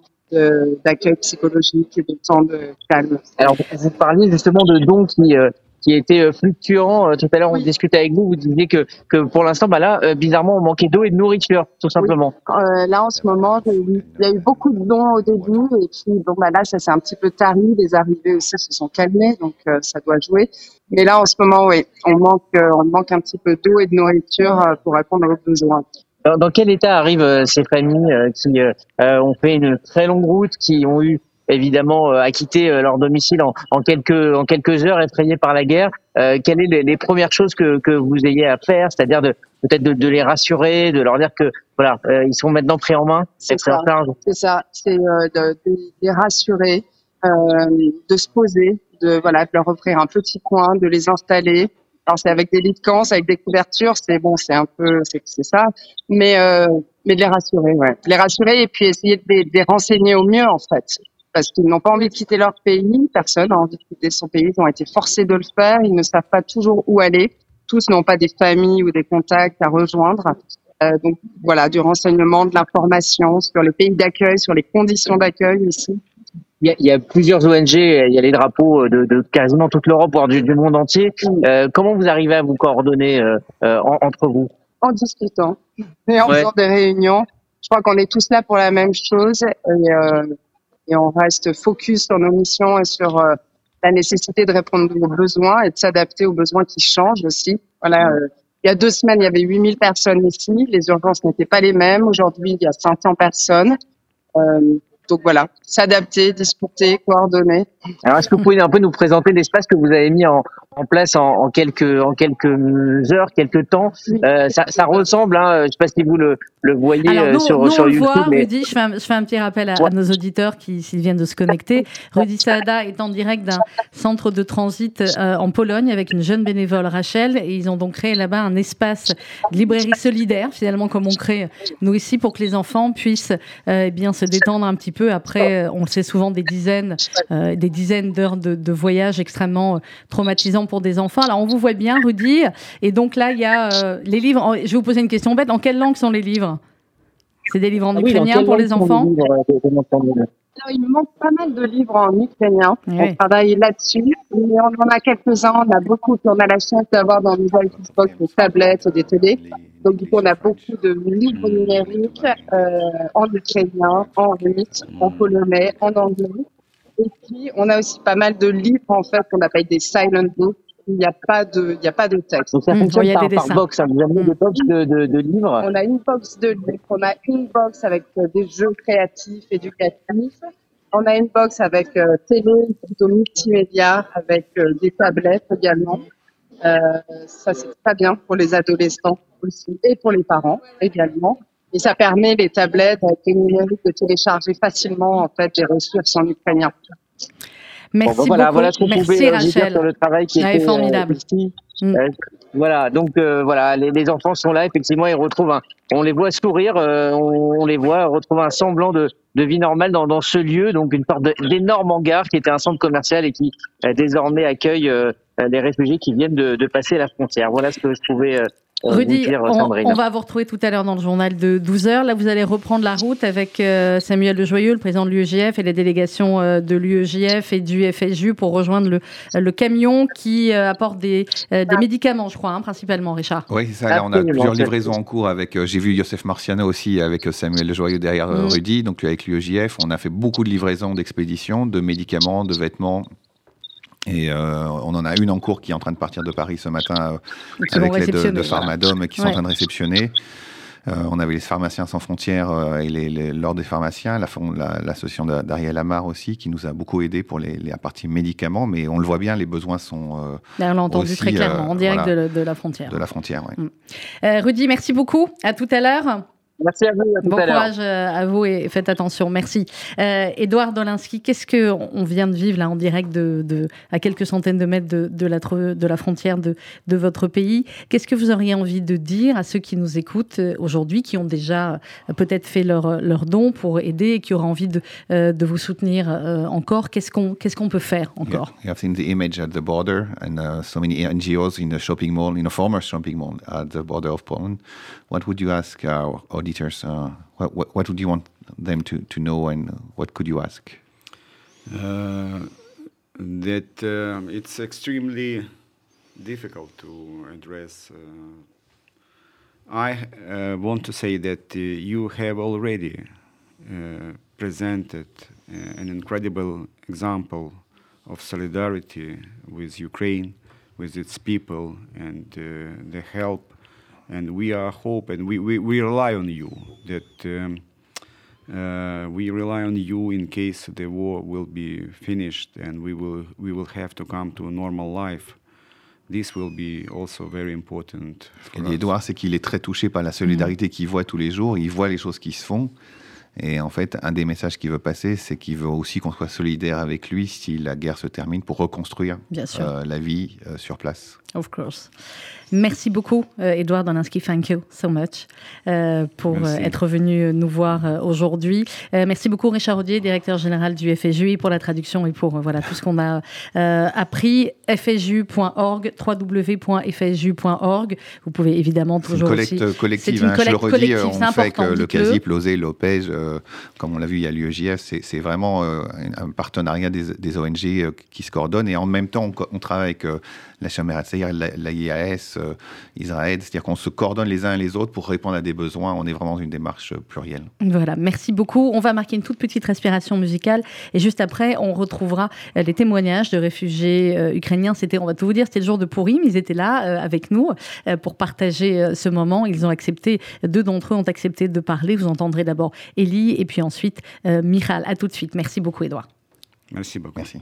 d'accueil psychologique et de temps de calme. Alors, vous parliez justement de dons qui qui était euh, fluctuant. Tout à l'heure, on discutait avec vous, vous disiez que, que pour l'instant, bah là, bizarrement, on manquait d'eau et de nourriture, tout simplement. là, en ce moment, il y a eu beaucoup de dons au début, et puis bon, bah là, ça s'est un petit peu tari. Les arrivées aussi se sont calmées, donc ça doit jouer. Mais là, en ce moment, oui, on manque, on manque un petit peu d'eau et de nourriture pour répondre aux besoins. Dans, dans quel état arrivent ces familles qui ont fait une très longue route, qui ont eu évidemment à quitter leur domicile en, en, quelques en quelques heures effrayés par la guerre. Euh, quelles sont les, les, premières choses que, que vous ayez à faire, c'est-à-dire de peut-être de, de, les rassurer, de leur dire que voilà euh, ils sont maintenant pris en main. C'est ça. C'est ça. C'est euh, de, de, les rassurer, de se poser, de voilà de leur offrir un petit coin, de les installer. Alors c'est avec des lits de camp, avec des couvertures, c'est bon, c'est un peu, c'est ça, mais mais de les rassurer, ouais, les rassurer et puis essayer de les, de les renseigner au mieux en fait parce qu'ils n'ont pas envie de quitter leur pays. Personne n'a envie de quitter son pays. Ils ont été forcés de le faire. Ils ne savent pas toujours où aller. Tous n'ont pas des familles ou des contacts à rejoindre. Euh, donc voilà, du renseignement, de l'information sur les pays d'accueil, sur les conditions d'accueil ici. Il y, a, il y, a, plusieurs ONG, il y a les drapeaux de, de quasiment toute l'Europe, voire du, du, monde entier. Euh, comment vous arrivez à vous coordonner euh, euh entre vous? En discutant et en faisant des réunions. Je crois qu'on est tous là pour la même chose. Et, euh, et on reste focus sur nos missions et sur euh, la nécessité de répondre aux besoins et de s'adapter aux besoins qui changent aussi. Voilà. Euh, il y a deux semaines, il y avait 8000 personnes ici. Les urgences n'étaient pas les mêmes. Aujourd'hui, il y a 500 personnes. Euh, donc voilà, s'adapter, discuter, coordonner. Alors est-ce que vous pouvez un peu nous présenter l'espace que vous avez mis en, en place en, en, quelques en quelques heures, quelques temps? Euh, ça, ça, ressemble, hein, je ne sais pas si vous le, le voyez Alors, euh, nous, sur, nous, sur on YouTube. Voit, mais... Rudy, je fais, un, je fais un petit rappel à, à nos auditeurs qui s'ils viennent de se connecter. Rudy Saada est en direct d'un centre de transit euh, en Pologne avec une jeune bénévole Rachel et ils ont donc créé là-bas un espace de librairie solidaire finalement comme on crée nous ici pour que les enfants puissent euh, eh bien se détendre un petit peu après on le sait souvent des dizaines euh, des dizaines d'heures de, de, voyage extrêmement traumatisants pour des enfants. Alors on vous voit bien Rudy et donc là il y a euh, les livres je vais vous poser une question bête en quelle langue sont les livres? C'est des livres en Ah oui, ukrainien pour les enfants sont les livres, euh, Alors, il me manque pas mal de livres en ukrainien. Oui. On travaille là-dessus. Mais on en a quelques-uns. On a beaucoup. On a la chance d'avoir dans les Xbox des tablettes et des télés. Donc, du coup, on a beaucoup de livres numériques euh, en ukrainien, en russe, en polonais, en anglais. Et puis, on a aussi pas mal de livres, en fait, qu'on appelle des silent books. Il n'y a pas de, il n'y a pas de texte. Donc ça Mmh, fonctionne il y a par, box. hein. Vous avez des box de, de, de livres. On a une box de livres, on a une box avec euh, des jeux créatifs, éducatifs. On a une box avec euh, télé, plutôt multimédia, avec euh, des tablettes également. Euh, ça, c'est très bien pour les adolescents aussi et pour les parents également. Et ça permet les tablettes avec les numériques de télécharger facilement en fait des ressources en ukrainien. merci Bon, ben voilà, beaucoup voilà ce qu'on merci pouvait euh, Rachel sur le travail qui Ouais, était euh, formidable. ici. Mm. Euh, voilà, donc euh, voilà, les, les enfants sont là, effectivement, ils retrouvent un, on les voit sourire, euh, on, on les voit retrouver un semblant de, de vie normale dans, dans ce lieu, donc une sorte d'énorme hangar qui était un centre commercial et qui euh, désormais accueille euh, les réfugiés qui viennent de, de passer la frontière. Voilà ce que je pouvais euh, Rudy, dire, on, va vous retrouver tout à l'heure dans le journal de 12h. Là, vous allez reprendre la route avec euh, Samuel Le Joyeux, le président de l'UEJF et les délégations euh, de l'UEJF et du FSJU pour rejoindre le, le camion qui euh, apporte des, euh, des médicaments, je crois, hein, principalement, Richard. Oui, c'est ça. Là, on a plusieurs livraisons en cours avec. euh, J'ai vu Youssef Marciano aussi avec euh, Samuel Le Joyeux derrière euh, Mm. Rudy, donc avec l'UEJF. On a fait beaucoup de livraisons d'expéditions, de médicaments, de vêtements. Et euh, on en a une en cours qui est en train de partir de Paris ce matin euh, avec l'aide de, de Pharmadome qui sont Ouais. en train de réceptionner. Euh, on avait les pharmaciens sans frontières et les, les- l'ordre des pharmaciens, l'association la, d'Ariel Amar aussi, qui nous a beaucoup aidé pour les, les- la partie médicaments. Mais on le voit bien, les besoins sont Là, on l'a entendu Aussi, très clairement, en direct voilà. de, de la frontière. de la frontière. ouais. Euh, Rudy, merci beaucoup. À tout à l'heure. Merci à vous, à tout Bon à l'heure. courage euh, à vous et faites attention. Merci. Euh, Edouard Dolinski, qu'est-ce que on vient de vivre là en direct de, de- à quelques centaines de mètres de, de la, de la frontière de, de votre pays Qu'est-ce que vous auriez envie de dire à ceux qui nous écoutent euh, aujourd'hui, qui ont déjà euh, peut-être fait leur, leur don pour aider et qui auraient envie de, de vous soutenir encore? Qu'est-ce qu'on qu'est-ce qu'on peut faire encore? Yeah, you have seen the image at the border and uh, so many NGOs in the shopping mall, in a former shopping mall at the border of Poland. What would you ask our auditors? Uh, what, what, what would you want them to, to know and what could you ask? Uh, that um, it's extremely difficult to address. Uh, I uh, want to say that uh, you have already uh, presented uh, an incredible example of solidarity with Ukraine, with its people, and uh, the help. And we are hope, and we, we, we rely on you that. Um, uh, we rely on you in case the war will be finished and we will we will have to come to a normal life. This will be also very important. Et Edouard, c'est qu'il est très touché par la solidarité qu'il voit tous les jours. Il voit les choses qui se font. Et en fait, un des messages qu'il veut passer, c'est qu'il veut aussi qu'on soit solidaire avec lui si la guerre se termine pour reconstruire Bien sûr. euh, la vie euh, sur place. Of course. Merci beaucoup, euh, Edouard Doninski. Thank you so much pour être venu nous voir aujourd'hui. Merci beaucoup, Richard Audier, directeur général du FSJUI, pour la traduction et pour voilà tout ce qu'on a appris. FSJU.org, www.fsju.org. Vous pouvez évidemment C'est une toujours collecte aussi. collective. Une hein, je le collecte redis, on fait euh, le. CASIP, l'OSE, Lopez, comme on l'a vu, il y a l'UEJF. C'est vraiment euh, un partenariat des, ONG euh, qui se coordonnent. Et en même temps, on, travaille avec euh, la Chambre c'est-à-dire la, la IAS, euh, Israël. C'est-à-dire qu'on se coordonne les uns et les autres pour répondre à des besoins. On est vraiment dans une démarche euh, plurielle. Voilà, merci beaucoup. On va marquer une toute petite respiration musicale et juste après, on retrouvera euh, les témoignages de réfugiés euh, ukrainiens. C'était, on va tout vous dire, c'était le jour de Pourim. Ils étaient là avec nous pour partager ce moment. Ils ont accepté, deux d'entre eux ont accepté de parler. Vous entendrez d'abord Elie et puis ensuite Michal. À tout de suite. Merci beaucoup, Edouard. Merci beaucoup. Merci.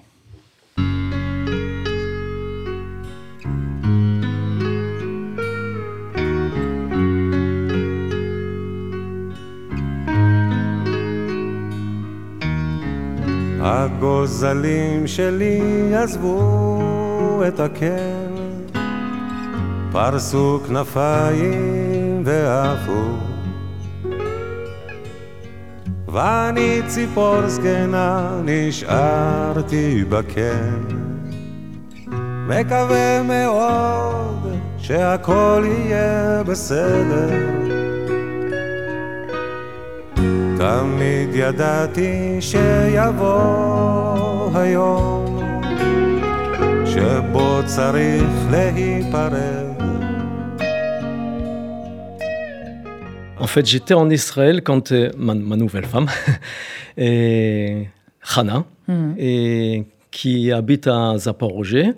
הגוזלים שלי עזבו את הקן, פרסו כנפיים ועפו. ואני ציפור זקנה נשארתי בקן, מקווה מאוד שהכל יהיה בסדר. תמיד ידעתי שיבוא היום שבו צריך להיפרד. En fait, j'étais en Israël quand euh, ma, ma nouvelle femme, et Hana, Mhm. et qui habite à Zaporozhye.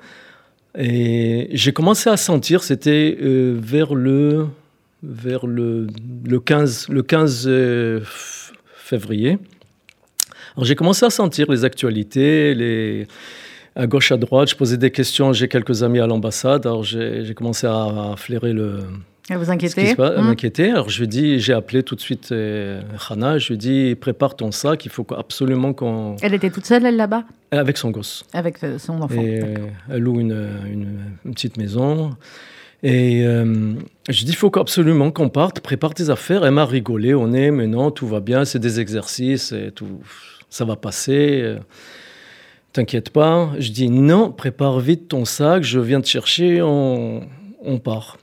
Et j'ai commencé à sentir, c'était euh, vers le vers le, le 15 le 15 euh, f- février. Alors j'ai commencé à sentir les actualités, les à gauche à droite. Je posais des questions. J'ai quelques amis à l'ambassade. Alors j'ai commencé à, à flairer le Vous ce qui inquiétez Mhm. m'inquiéter. Alors je lui dis, j'ai appelé tout de suite euh, Hana, je lui dis, prépare ton sac, il faut qu- absolument qu'on... Elle était toute seule, elle, là-bas? Avec son gosse. Avec euh, son enfant. Et elle loue une, une, une petite maison. Et euh, je dis, il faut absolument qu'on parte, prépare tes affaires. Elle m'a rigolé, on est, mais non, tout va bien, c'est des exercices, et tout, ça va passer. euh, T'inquiète pas. Je dis, non, prépare vite ton sac, je viens te chercher, on, on part.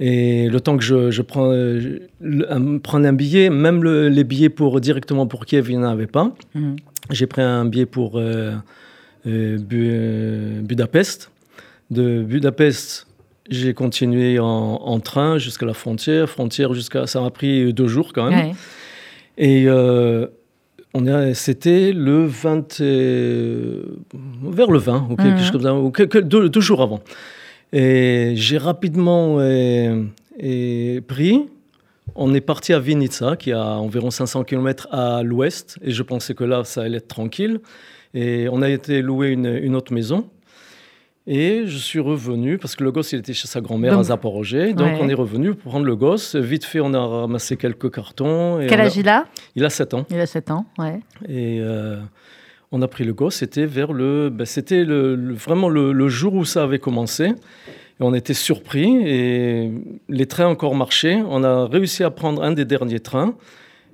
Et le temps que je, je prends, le- prendre un billet, même le- les billets pour, directement pour Kiev, il n'y en avait pas. Mhm. J'ai pris un billet pour Bu- euh, Budapest. De Budapest, j'ai continué en, en train jusqu'à la frontière. Frontière jusqu'à, ça m'a pris deux jours quand même. Ouais. Et euh, on c'était le 20, euh, vers le 20 ou quelque Mhm. chose comme ça, ou quelques- deux, deux jours avant. Et j'ai rapidement euh, pris. On est parti à Vinica, qui est à environ 500 km à l'ouest, et je pensais que là, ça allait être tranquille. Et on a été louer une, une autre maison. Et je suis revenu, parce que le gosse, il était chez sa grand-mère à Zaporozhye. Donc, Ouais. on est revenu pour prendre le gosse. Vite fait, on a ramassé quelques cartons. et Quel a- âge il a? Il a 7 ans. Il a 7 ans, ouais. Et euh, on a pris le gosse. C'était vers le, ben, c'était le, le- vraiment le, le jour où ça avait commencé. Et on était surpris et les trains encore marchaient. On a réussi à prendre un des derniers trains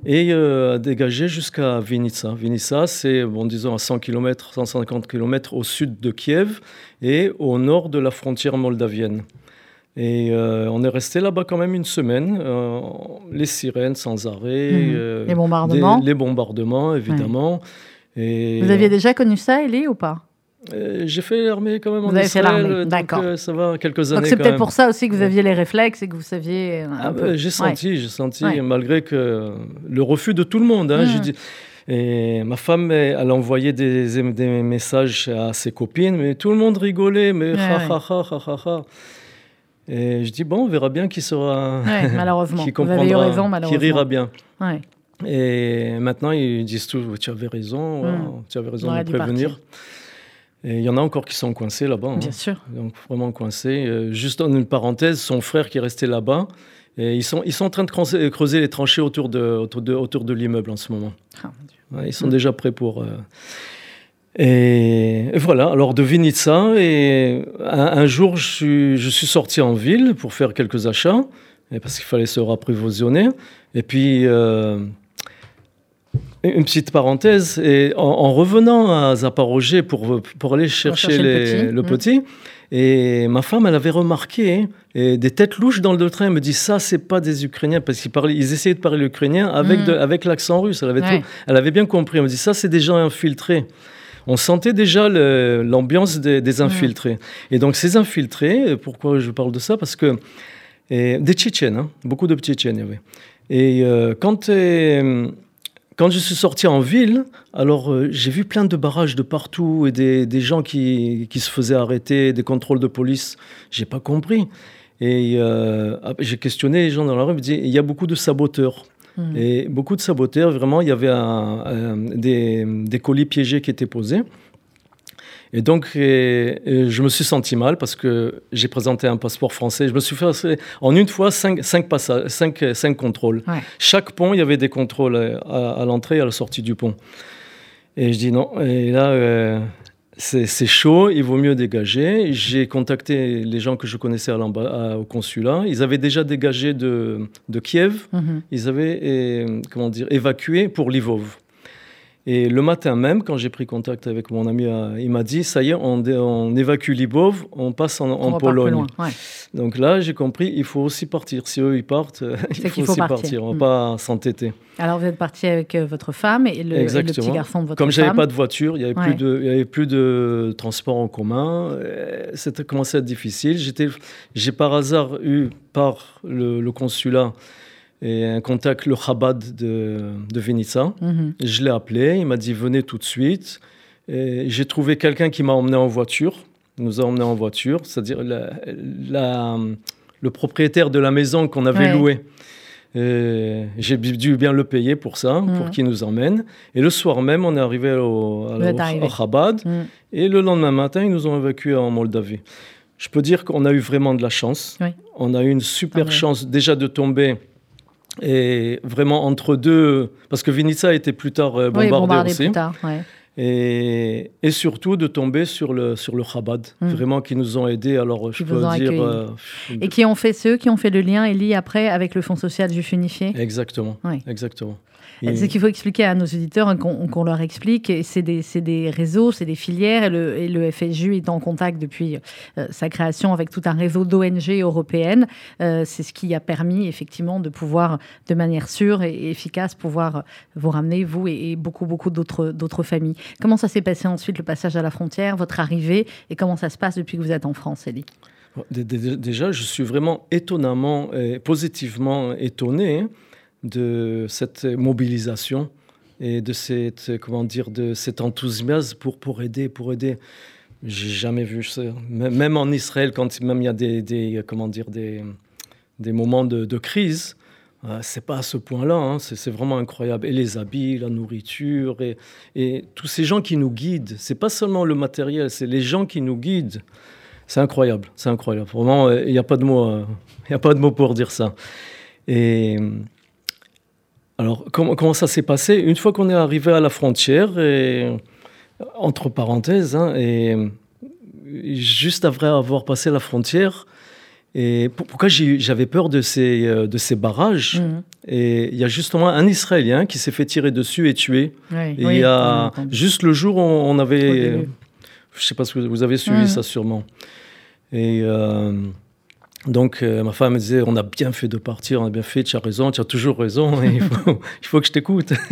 et euh, à dégager jusqu'à Vinica. Vinica, c'est, bon, disons, à 100 km, 150 km au sud de Kiev et au nord de la frontière moldavienne. Et euh, on est resté là-bas quand même une semaine. euh, les sirènes sans arrêt. Mhm. euh, Les bombardements. des- les bombardements, évidemment. Et Vous aviez déjà connu ça, Elie, ou pas? J'ai fait l'armée quand même en Vous avez fait l'armée, d'accord. euh, ça va, quelques années Donc c'est peut-être pour ça aussi que vous aviez les réflexes et que vous saviez un Ah, peu. j'ai Ouais. senti, j'ai senti, Ouais. malgré que le refus de tout le monde. hein, Mm. j'ai dit- et ma femme, elle envoyait des, des messages à ses copines, mais tout le monde rigolait, mais Ouais, ha ouais. ha ha ha ha ha. Et je dis, bon, on verra bien qui sera. Malheureusement. qui Vous avez comprendra, raison, qui malheureusement. rira bien. Ouais. Et maintenant, ils disent tous, tu avais raison, Mm. ouais, tu avais raison On de prévenir. partir. Et il y en a encore qui sont coincés là-bas. hein. Bien sûr. Donc vraiment coincés. Euh, juste en une parenthèse, son frère qui est resté là-bas, et ils sont, ils sont en train de creuser, creuser les tranchées autour de, autour de, autour de l'immeuble en ce moment. Ah, mon Dieu. Ouais, ils sont Mm. déjà prêts pour... euh, Et, et voilà, alors de Vinitsa, et un, un jour, je suis, je suis sorti en ville pour faire quelques achats, et parce qu'il fallait se rapprovisionner. Et puis, euh, une petite parenthèse, et en, en revenant à Zaporozhye pour, pour aller chercher, chercher le les- petit, le mm. petit, et ma femme, elle avait remarqué et des têtes louches dans le train. Elle me dit ça, c'est pas des Ukrainiens parce qu'ils parlaient, ils essayaient de parler l'ukrainien avec Mm. de- avec l'accent russe. Elle avait Ouais. tout- elle avait bien compris. Elle me dit ça, c'est des gens infiltrés. On sentait déjà l'ambiance des, des infiltrés. Et donc ces infiltrés, pourquoi je parle de ça? Parce que et des Tchétchènes, hein, beaucoup de Tchétchènes, il y avait. Et euh, quand euh, quand je suis sorti en ville, alors euh, j'ai vu plein de barrages de partout et des, des gens qui, qui se faisaient arrêter, des contrôles de police. J'ai pas compris. Et euh, j'ai questionné les gens dans la rue. Ils me disaient, il y a beaucoup de saboteurs. Mm. Et beaucoup de saboteurs, vraiment, il y avait un- un- des, des colis piégés qui étaient posés. Et donc, et- et je me suis senti mal parce que j'ai présenté un passeport français. Je me suis fait en une fois cinq, cinq, passages, cinq, cinq contrôles. Ouais. Chaque pont, il y avait des contrôles à, à l'entrée et à la sortie du pont. Et je dis non. Et là, euh, c'est chaud, il vaut mieux dégager. J'ai contacté les gens que je connaissais à l'amba- à- au consulat. Ils avaient déjà dégagé de, de Kiev Mhm. ils avaient comment dire, évacué pour Lvov. Et le matin même, quand j'ai pris contact avec mon ami, euh, il m'a dit ça y est, on, évacue Lvov, on passe en, On Pologne. loin, ouais. Donc là, j'ai compris, il faut aussi partir. Si eux, ils partent, il faut aussi partir. partir. On ne va pas s'entêter. Alors vous êtes parti avec euh, votre femme et le, et le Exactement. petit garçon de votre Comme femme. j'avais pas de voiture, il y avait Ouais. plus de, il y avait plus de transport en commun. euh, C'était commencé à être difficile. J'étais, j'ai par hasard eu par le, le consulat et un contact le Chabad de, de. Mhm. Je l'ai appelé, il m'a dit venez tout de suite. Et J'ai trouvé quelqu'un qui m'a emmené en voiture, il nous a emmené en voiture, c'est-à-dire la- la- le propriétaire de la maison qu'on avait Ouais. louée. Et J'ai dû bien le payer pour ça, pour Mhm. qu'il nous emmène. Et le soir même, on est arrivé au, à- Chabad. Mm. Et le lendemain matin, ils nous ont évacués en Moldavie. Je peux dire qu'on a eu vraiment de la chance. Oui. On a eu une super chance déjà de tomber. Et vraiment entre deux, parce que Vinitsa a été plus tard euh, Oui, bombardé, aussi, plus tard. ouais. et, et surtout de tomber sur le sur le Chabad, Mm. vraiment qui nous ont aidés. Alors je Qui peux vous ont dire euh, Et qui ont fait ceux qui ont fait le lien, Elie, après avec le Fonds social juif unifié exactement, Oui. exactement. C'est ce qu'il faut expliquer à nos auditeurs, hein, qu'on leur explique. C'est des, réseaux, c'est des filières. Et le, et le FSJU est en contact depuis euh, sa création avec tout un réseau d'ONG européennes. Euh, c'est ce qui a permis effectivement de pouvoir, de manière sûre et, efficace, pouvoir vous ramener, vous et, et beaucoup, beaucoup d'autres familles. Comment ça s'est passé ensuite, le passage à la frontière, votre arrivée? Et comment ça se passe depuis que vous êtes en France, Elie Dé- dé- Déjà, je suis vraiment étonnamment, et positivement étonné hein, de cette mobilisation et de cette, comment dire, de cet enthousiasme pour, pour aider, pour aider. J'ai jamais vu ça. Même en Israël, quand même il y a des, comment dire, des, des moments de, crise, euh, c'est pas à ce point-là. hein. C'est vraiment incroyable. Et les habits, la nourriture, et, et tous ces gens qui nous guident. C'est pas seulement le matériel, c'est les gens qui nous guident. C'est incroyable, c'est incroyable. Vraiment, euh, il n'y a pas de mots, euh, il a pas de mots pour dire ça. Et alors, comment, comment ça s'est passé? Une fois qu'on est arrivé à la frontière, et, entre parenthèses, hein, et juste après avoir passé la frontière, et pour- pourquoi j'avais peur de ces, euh, de ces barrages? Mhm. Et il y a justement un Israélien qui s'est fait tirer dessus et tué. Oui, Et oui, il y on a juste le jour où on Au avait, je sais pas si vous, avez suivi Mhm. ça sûrement. Et euh, donc euh, ma femme me disait, on a bien fait de partir, on a bien fait, tu as raison, tu as toujours raison, il faut, que je t'écoute.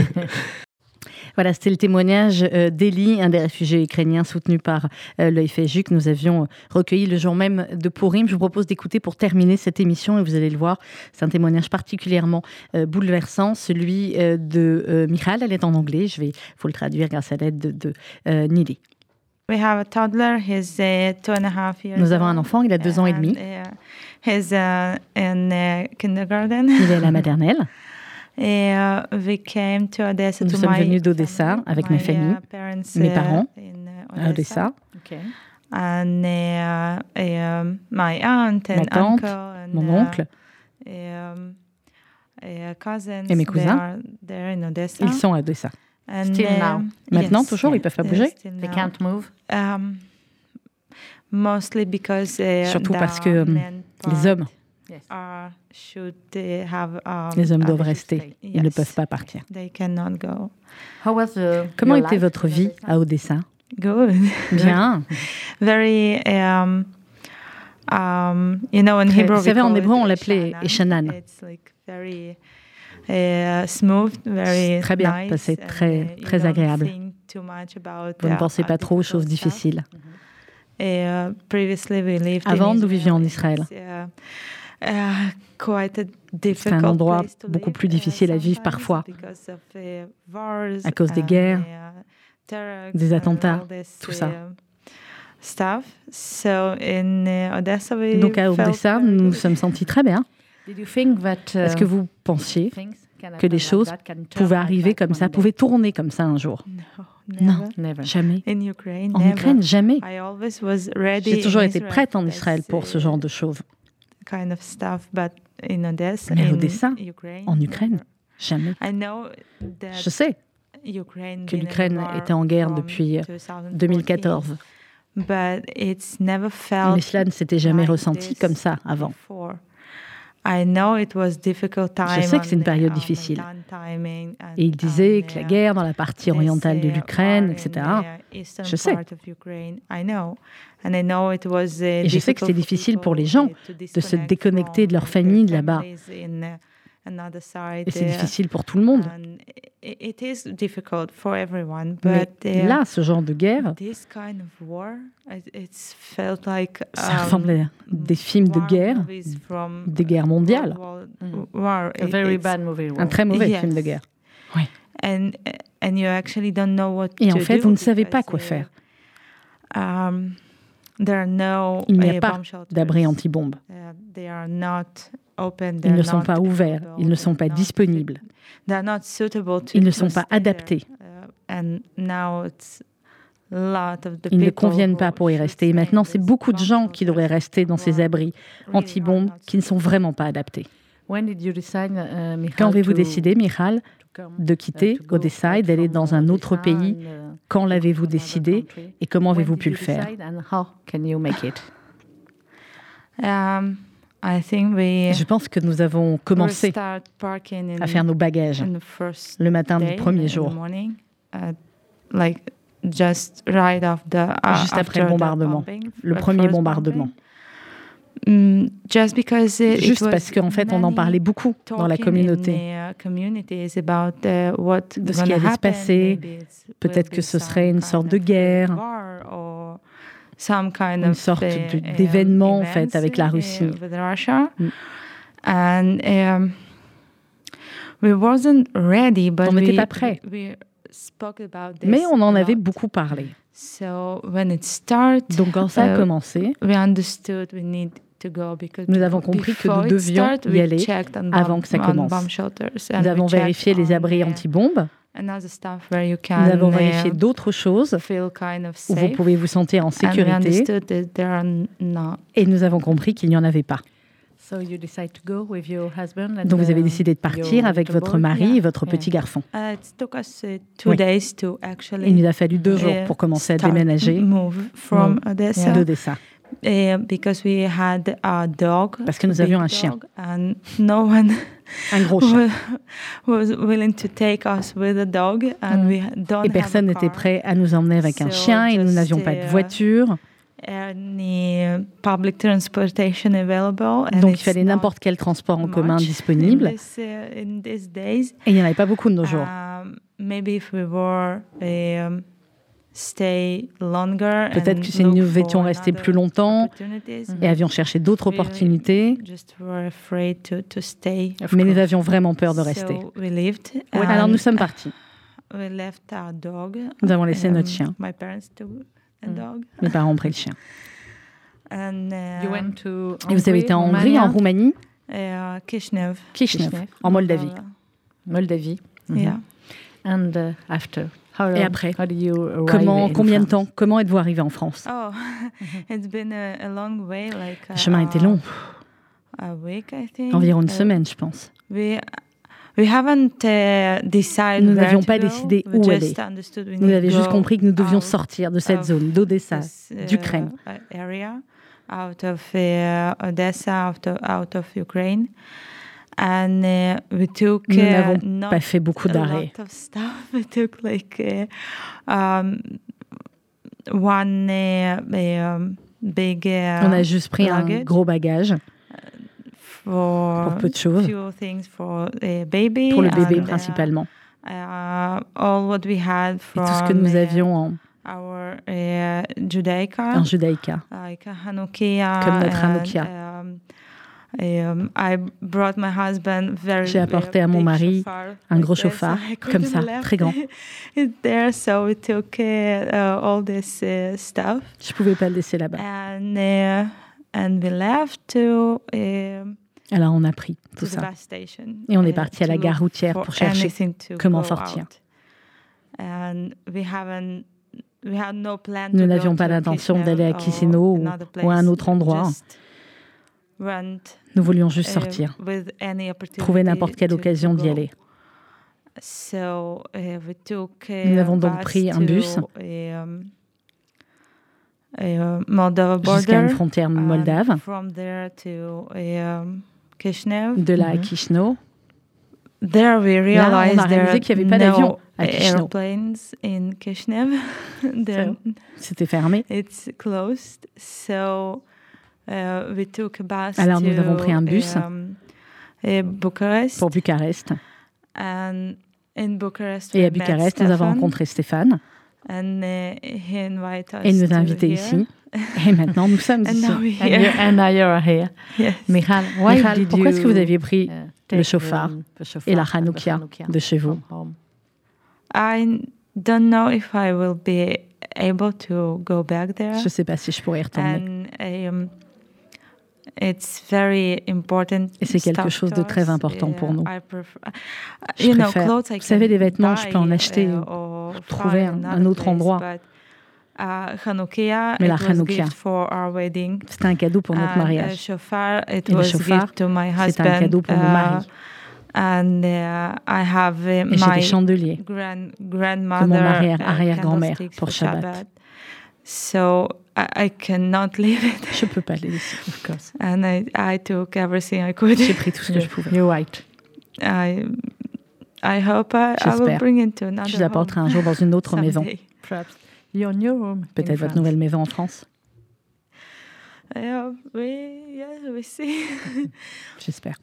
Voilà, c'était le témoignage euh, d'Eli, un des réfugiés ukrainiens soutenu par euh, le que nous avions recueilli le jour même de Purim. Je vous propose d'écouter pour terminer cette émission et vous allez le voir, c'est un témoignage particulièrement bouleversant, celui de Michal. Elle est en anglais, je vais vous le traduire grâce à l'aide de, de Nili. We have a toddler. He's uh, two and a half years Nous avons un old, enfant, il a deux ans et demi. uh, he's uh, in uh, kindergarten. Il est à la maternelle. Et, uh, we came to Odessa Nous to sommes my venus d'Odessa avec my, ma famille, uh, parents, mes uh, parents, in, à Odessa. And uh, um, my aunt and Ma tante, uncle and, mon oncle, um, uh, cousins, Et mes they cousins. are there in Odessa. ils sont à Odessa. And, Still um, now. Maintenant, yes, toujours, ils peuvent pas bouger? They can't move? Um, mostly because uh, Surtout the parce que, men Les hommes, are- should have, um, les hommes doivent rester. Ils ne Yes. peuvent pas partir. They cannot go. How was the, Comment your était life votre in vie Odessa? à Odessa? Good. Bien. Very, um, um, you know, in Hebrew, vous savez, en hébreu, on l'appelait Eshanan. Eshanan. It's like very uh, smooth, very Très bien, nice, c'est très- très agréable. Vous ne pensez pas trop aux choses difficiles. Uh, previously, we lived in Avant, nous vivions en Israël. uh, uh, C'est un endroit beaucoup plus uh, difficile à vivre parfois à cause des guerres, des attentats, tout ça. stuff. So in Odessa, we Donc à Odessa, nous nous sommes sentis très bien. Did you think that, Est-ce que vous pensiez que like choses pouvaient like arriver that comme ça, one day? pouvaient tourner comme ça un jour? No, Non, never. Never. jamais. In Ukraine, En. Ukraine, jamais. I always was ready J'ai toujours in été Israel prête for en Israël pour ce genre de choses. kind of stuff, but in Odessa, Mais Odessa, Ukraine, En Ukraine, jamais. I know that Je sais Ukraine que l'Ukraine war était en guerre depuis euh, 2014, 2014. But it's never felt Mais cela ne s'était jamais like ressenti comme ça avant. Je sais que c'est une période uh, difficile. Et il disait que la guerre dans la partie orientale de l'Ukraine, etc. Je sais. uh, Et je sais que for difficile pour les gens de se déconnecter de leur famille de là-bas. uh, Et c'est difficile pour tout le monde. It is difficult for everyone, Mais but uh, là, ce genre de guerre, this kind of war, it, it's felt like ça um, ressemblait à des films de war guerre, movies from des guerres mondiales. Mm. War. A It- very it's- bad movie. Un très mauvais Yes. film de guerre. And and you actually don't know what Et to en fait, do vous ne savez pas quoi faire. Um, there are no Il n'y a pas d'abri anti-bombe. Uh, Ils ne sont pas ouverts, ils ne sont pas disponibles. Ils ne sont pas adaptés. Uh, Ils ne conviennent pas pour y rester. Et maintenant, c'est beaucoup de gens qui devraient rester dans ces abris anti-bombes qui ne sont vraiment pas adaptés. Uh, Michal, Quand avez-vous décidé, Michal, de uh, quitter Odessa et d'aller dans uh, un autre pays and, uh, Quand l'avez-vous décidé et comment avez-vous pu le faire? Je pense que nous avons commencé à faire nos bagages le matin du premier jour, uh, uh, Juste après le bombardement, le premier bombardement. Mm, Juste parce qu'en fait, on en parlait beaucoup dans la communauté. uh, De ce qui allait se passer. Peut-être que ce serait une sorte de guerre, some kind une of, sorte um, d'événement en fait avec la Russie. with Russia. Mm. And um, we wasn't ready, but On n'était we, pas prêts. we spoke about this Mais on en avait beaucoup parlé. So when it started, Donc quand ça a uh, commencé, we understood we need to go because Nous avons compris que nous devions y we aller avant bomb- que ça commence. nous we avons vérifié les abris anti-bombes, another stuff where you can nous avons uh, vérifié d'autres choses feel kind of où vous pouvez vous sentir en sécurité et nous avons compris qu'il n'y en avait pas. So you decide to go with your husband and, Donc vous avez uh, décidé de partir avec votre mari et votre petit garçon. Uh, uh, Oui. Il nous a fallu deux jours uh, pour commencer à déménager d'Odessa. Uh, because we had a dog. Parce que nous avions un chien. dog, And no one Un gros chien. wa- was willing to take us with a dog, and Mm. we ha- don't Et personne n'était prêt à nous emmener avec un chien et nous n'avions pas de uh, voiture. Any public transportation available, and Donc il fallait n'importe quel transport en commun disponible. In this, uh, in these days. Et il n'y en avait pas beaucoup de nos jours. Um, maybe if we were um, Peut-être and que si nous étions restés plus longtemps et avions cherché d'autres we opportunités, just were afraid to, to stay. mais nous avions vraiment peur de rester. Alors and nous sommes partis. We left our dog. Nous avons laissé notre um, chien. Dog. Mes parents ont pris le chien. And, You uh, went to Et vous avez été en Hongrie, en Roumanie, uh, Kishinev. En Moldavie. Moldavie. And uh, after, how Et long- après how did you arrive Comment, in combien de France? temps Comment êtes-vous arrivé en France? Oh, it's been a, a long way, like Le chemin était uh, long, a week, I think. environ une Uh, semaine, je pense. We we haven't uh, decided. Nous where n'avions pas décidé We où just aller. understood we Nous need avions juste compris que nous devions out sortir de cette of zone, d'Odessa, this, d'Ukraine. area, out of Odessa, out of, out of Ukraine, and uh, we took. Nous uh, n'avons pas fait beaucoup a d'arrêts. lot of stuff. We took like uh, one uh, big. Uh, On a juste pris un gros bagage for, pour peu de choses, few things for a baby. pour le bébé uh, principalement. uh, all what we had Et from tout ce que nous uh, avions en, our uh, Judaica, en judaïka. Comme notre Hanoukia. um, um, I brought my husband very. J'ai apporté à mon mari un gros chauffard, comme ça, très grand. uh, uh, Je pouvais pas le laisser là-bas. uh, um Alors on a pris to tout ça. Et on est parti à la gare routière pour chercher comment sortir. Nous n'avions pas l'intention d'aller à Chisinau ou, à un autre endroit. Nous voulions juste uh, sortir, trouver opportunity n'importe quelle occasion d'y aller. Uh, we took Nous avons donc pris un bus um, Moldova jusqu'à une frontière and moldave. From there to um, Kishinev. De là à Mhm. Chisinau, There we Là, on realized a réalisé qu'il y avait pas d'avion à Chisinau. c'était fermé. Alors, nous avons pris un bus um, uh, Bucharest. pour Bucarest. And in Bucharest, Et we à met Bucarest, nous avons rencontré Stéphane And he invited us et il nous a invités here. ici. Et maintenant, nous sommes And ici. And, here. you, and now you're here. Yes. Michal, why Michal, did pourquoi est-ce que vous aviez pris uh, le chauffard et la Hanoukia de chez vous from home? I don't know if I will be able to go back there. Je ne sais pas si je pourrais y retourner. It's very important. Et c'est quelque chose de très important pour nous. Prefer, Je préfère- vous savez, les vêtements, je peux en buy, acheter uh, ou trouver un- un autre endroit. uh, Mais la Hanoukia. C'était un cadeau pour notre uh, mariage. Et le chauffard, c'est un cadeau pour mon uh, mari. And uh, I have uh, Et j'ai my des chandeliers grand, mon arrière- uh, arrière-grand-mère pour Shabbat. So I, I cannot leave it. Je ne peux pas les laisser. Of course. And I, I took everything I could. J'ai pris tout ce que je Yeah, pouvais. You're right. I, I hope I, I will bring it to another Je les apporterai un home jour dans une autre maison. your new room. in Peut-être votre France. nouvelle maison en France. I hope we, yes, we see. J'espère.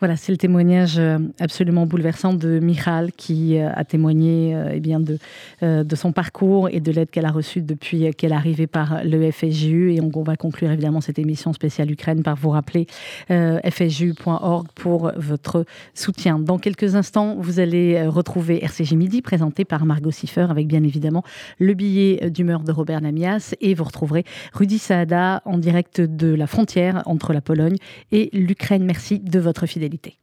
Voilà, c'est le témoignage euh, absolument bouleversant de Michal qui euh, a témoigné euh, eh bien de, de son parcours et de l'aide qu'elle a reçue depuis qu'elle est arrivée par le FSJU. Et on, va conclure évidemment cette émission spéciale Ukraine par vous rappeler euh, fsju.org pour votre soutien. Dans quelques instants, vous allez retrouver RCJ Midi présenté par Margot Siffer avec bien évidemment le billet d'humeur de Robert Namias et vous retrouverez Rudy Saada en direct de la frontière entre la Pologne et l'Ukraine. Merci de votre fidélité d'actualité.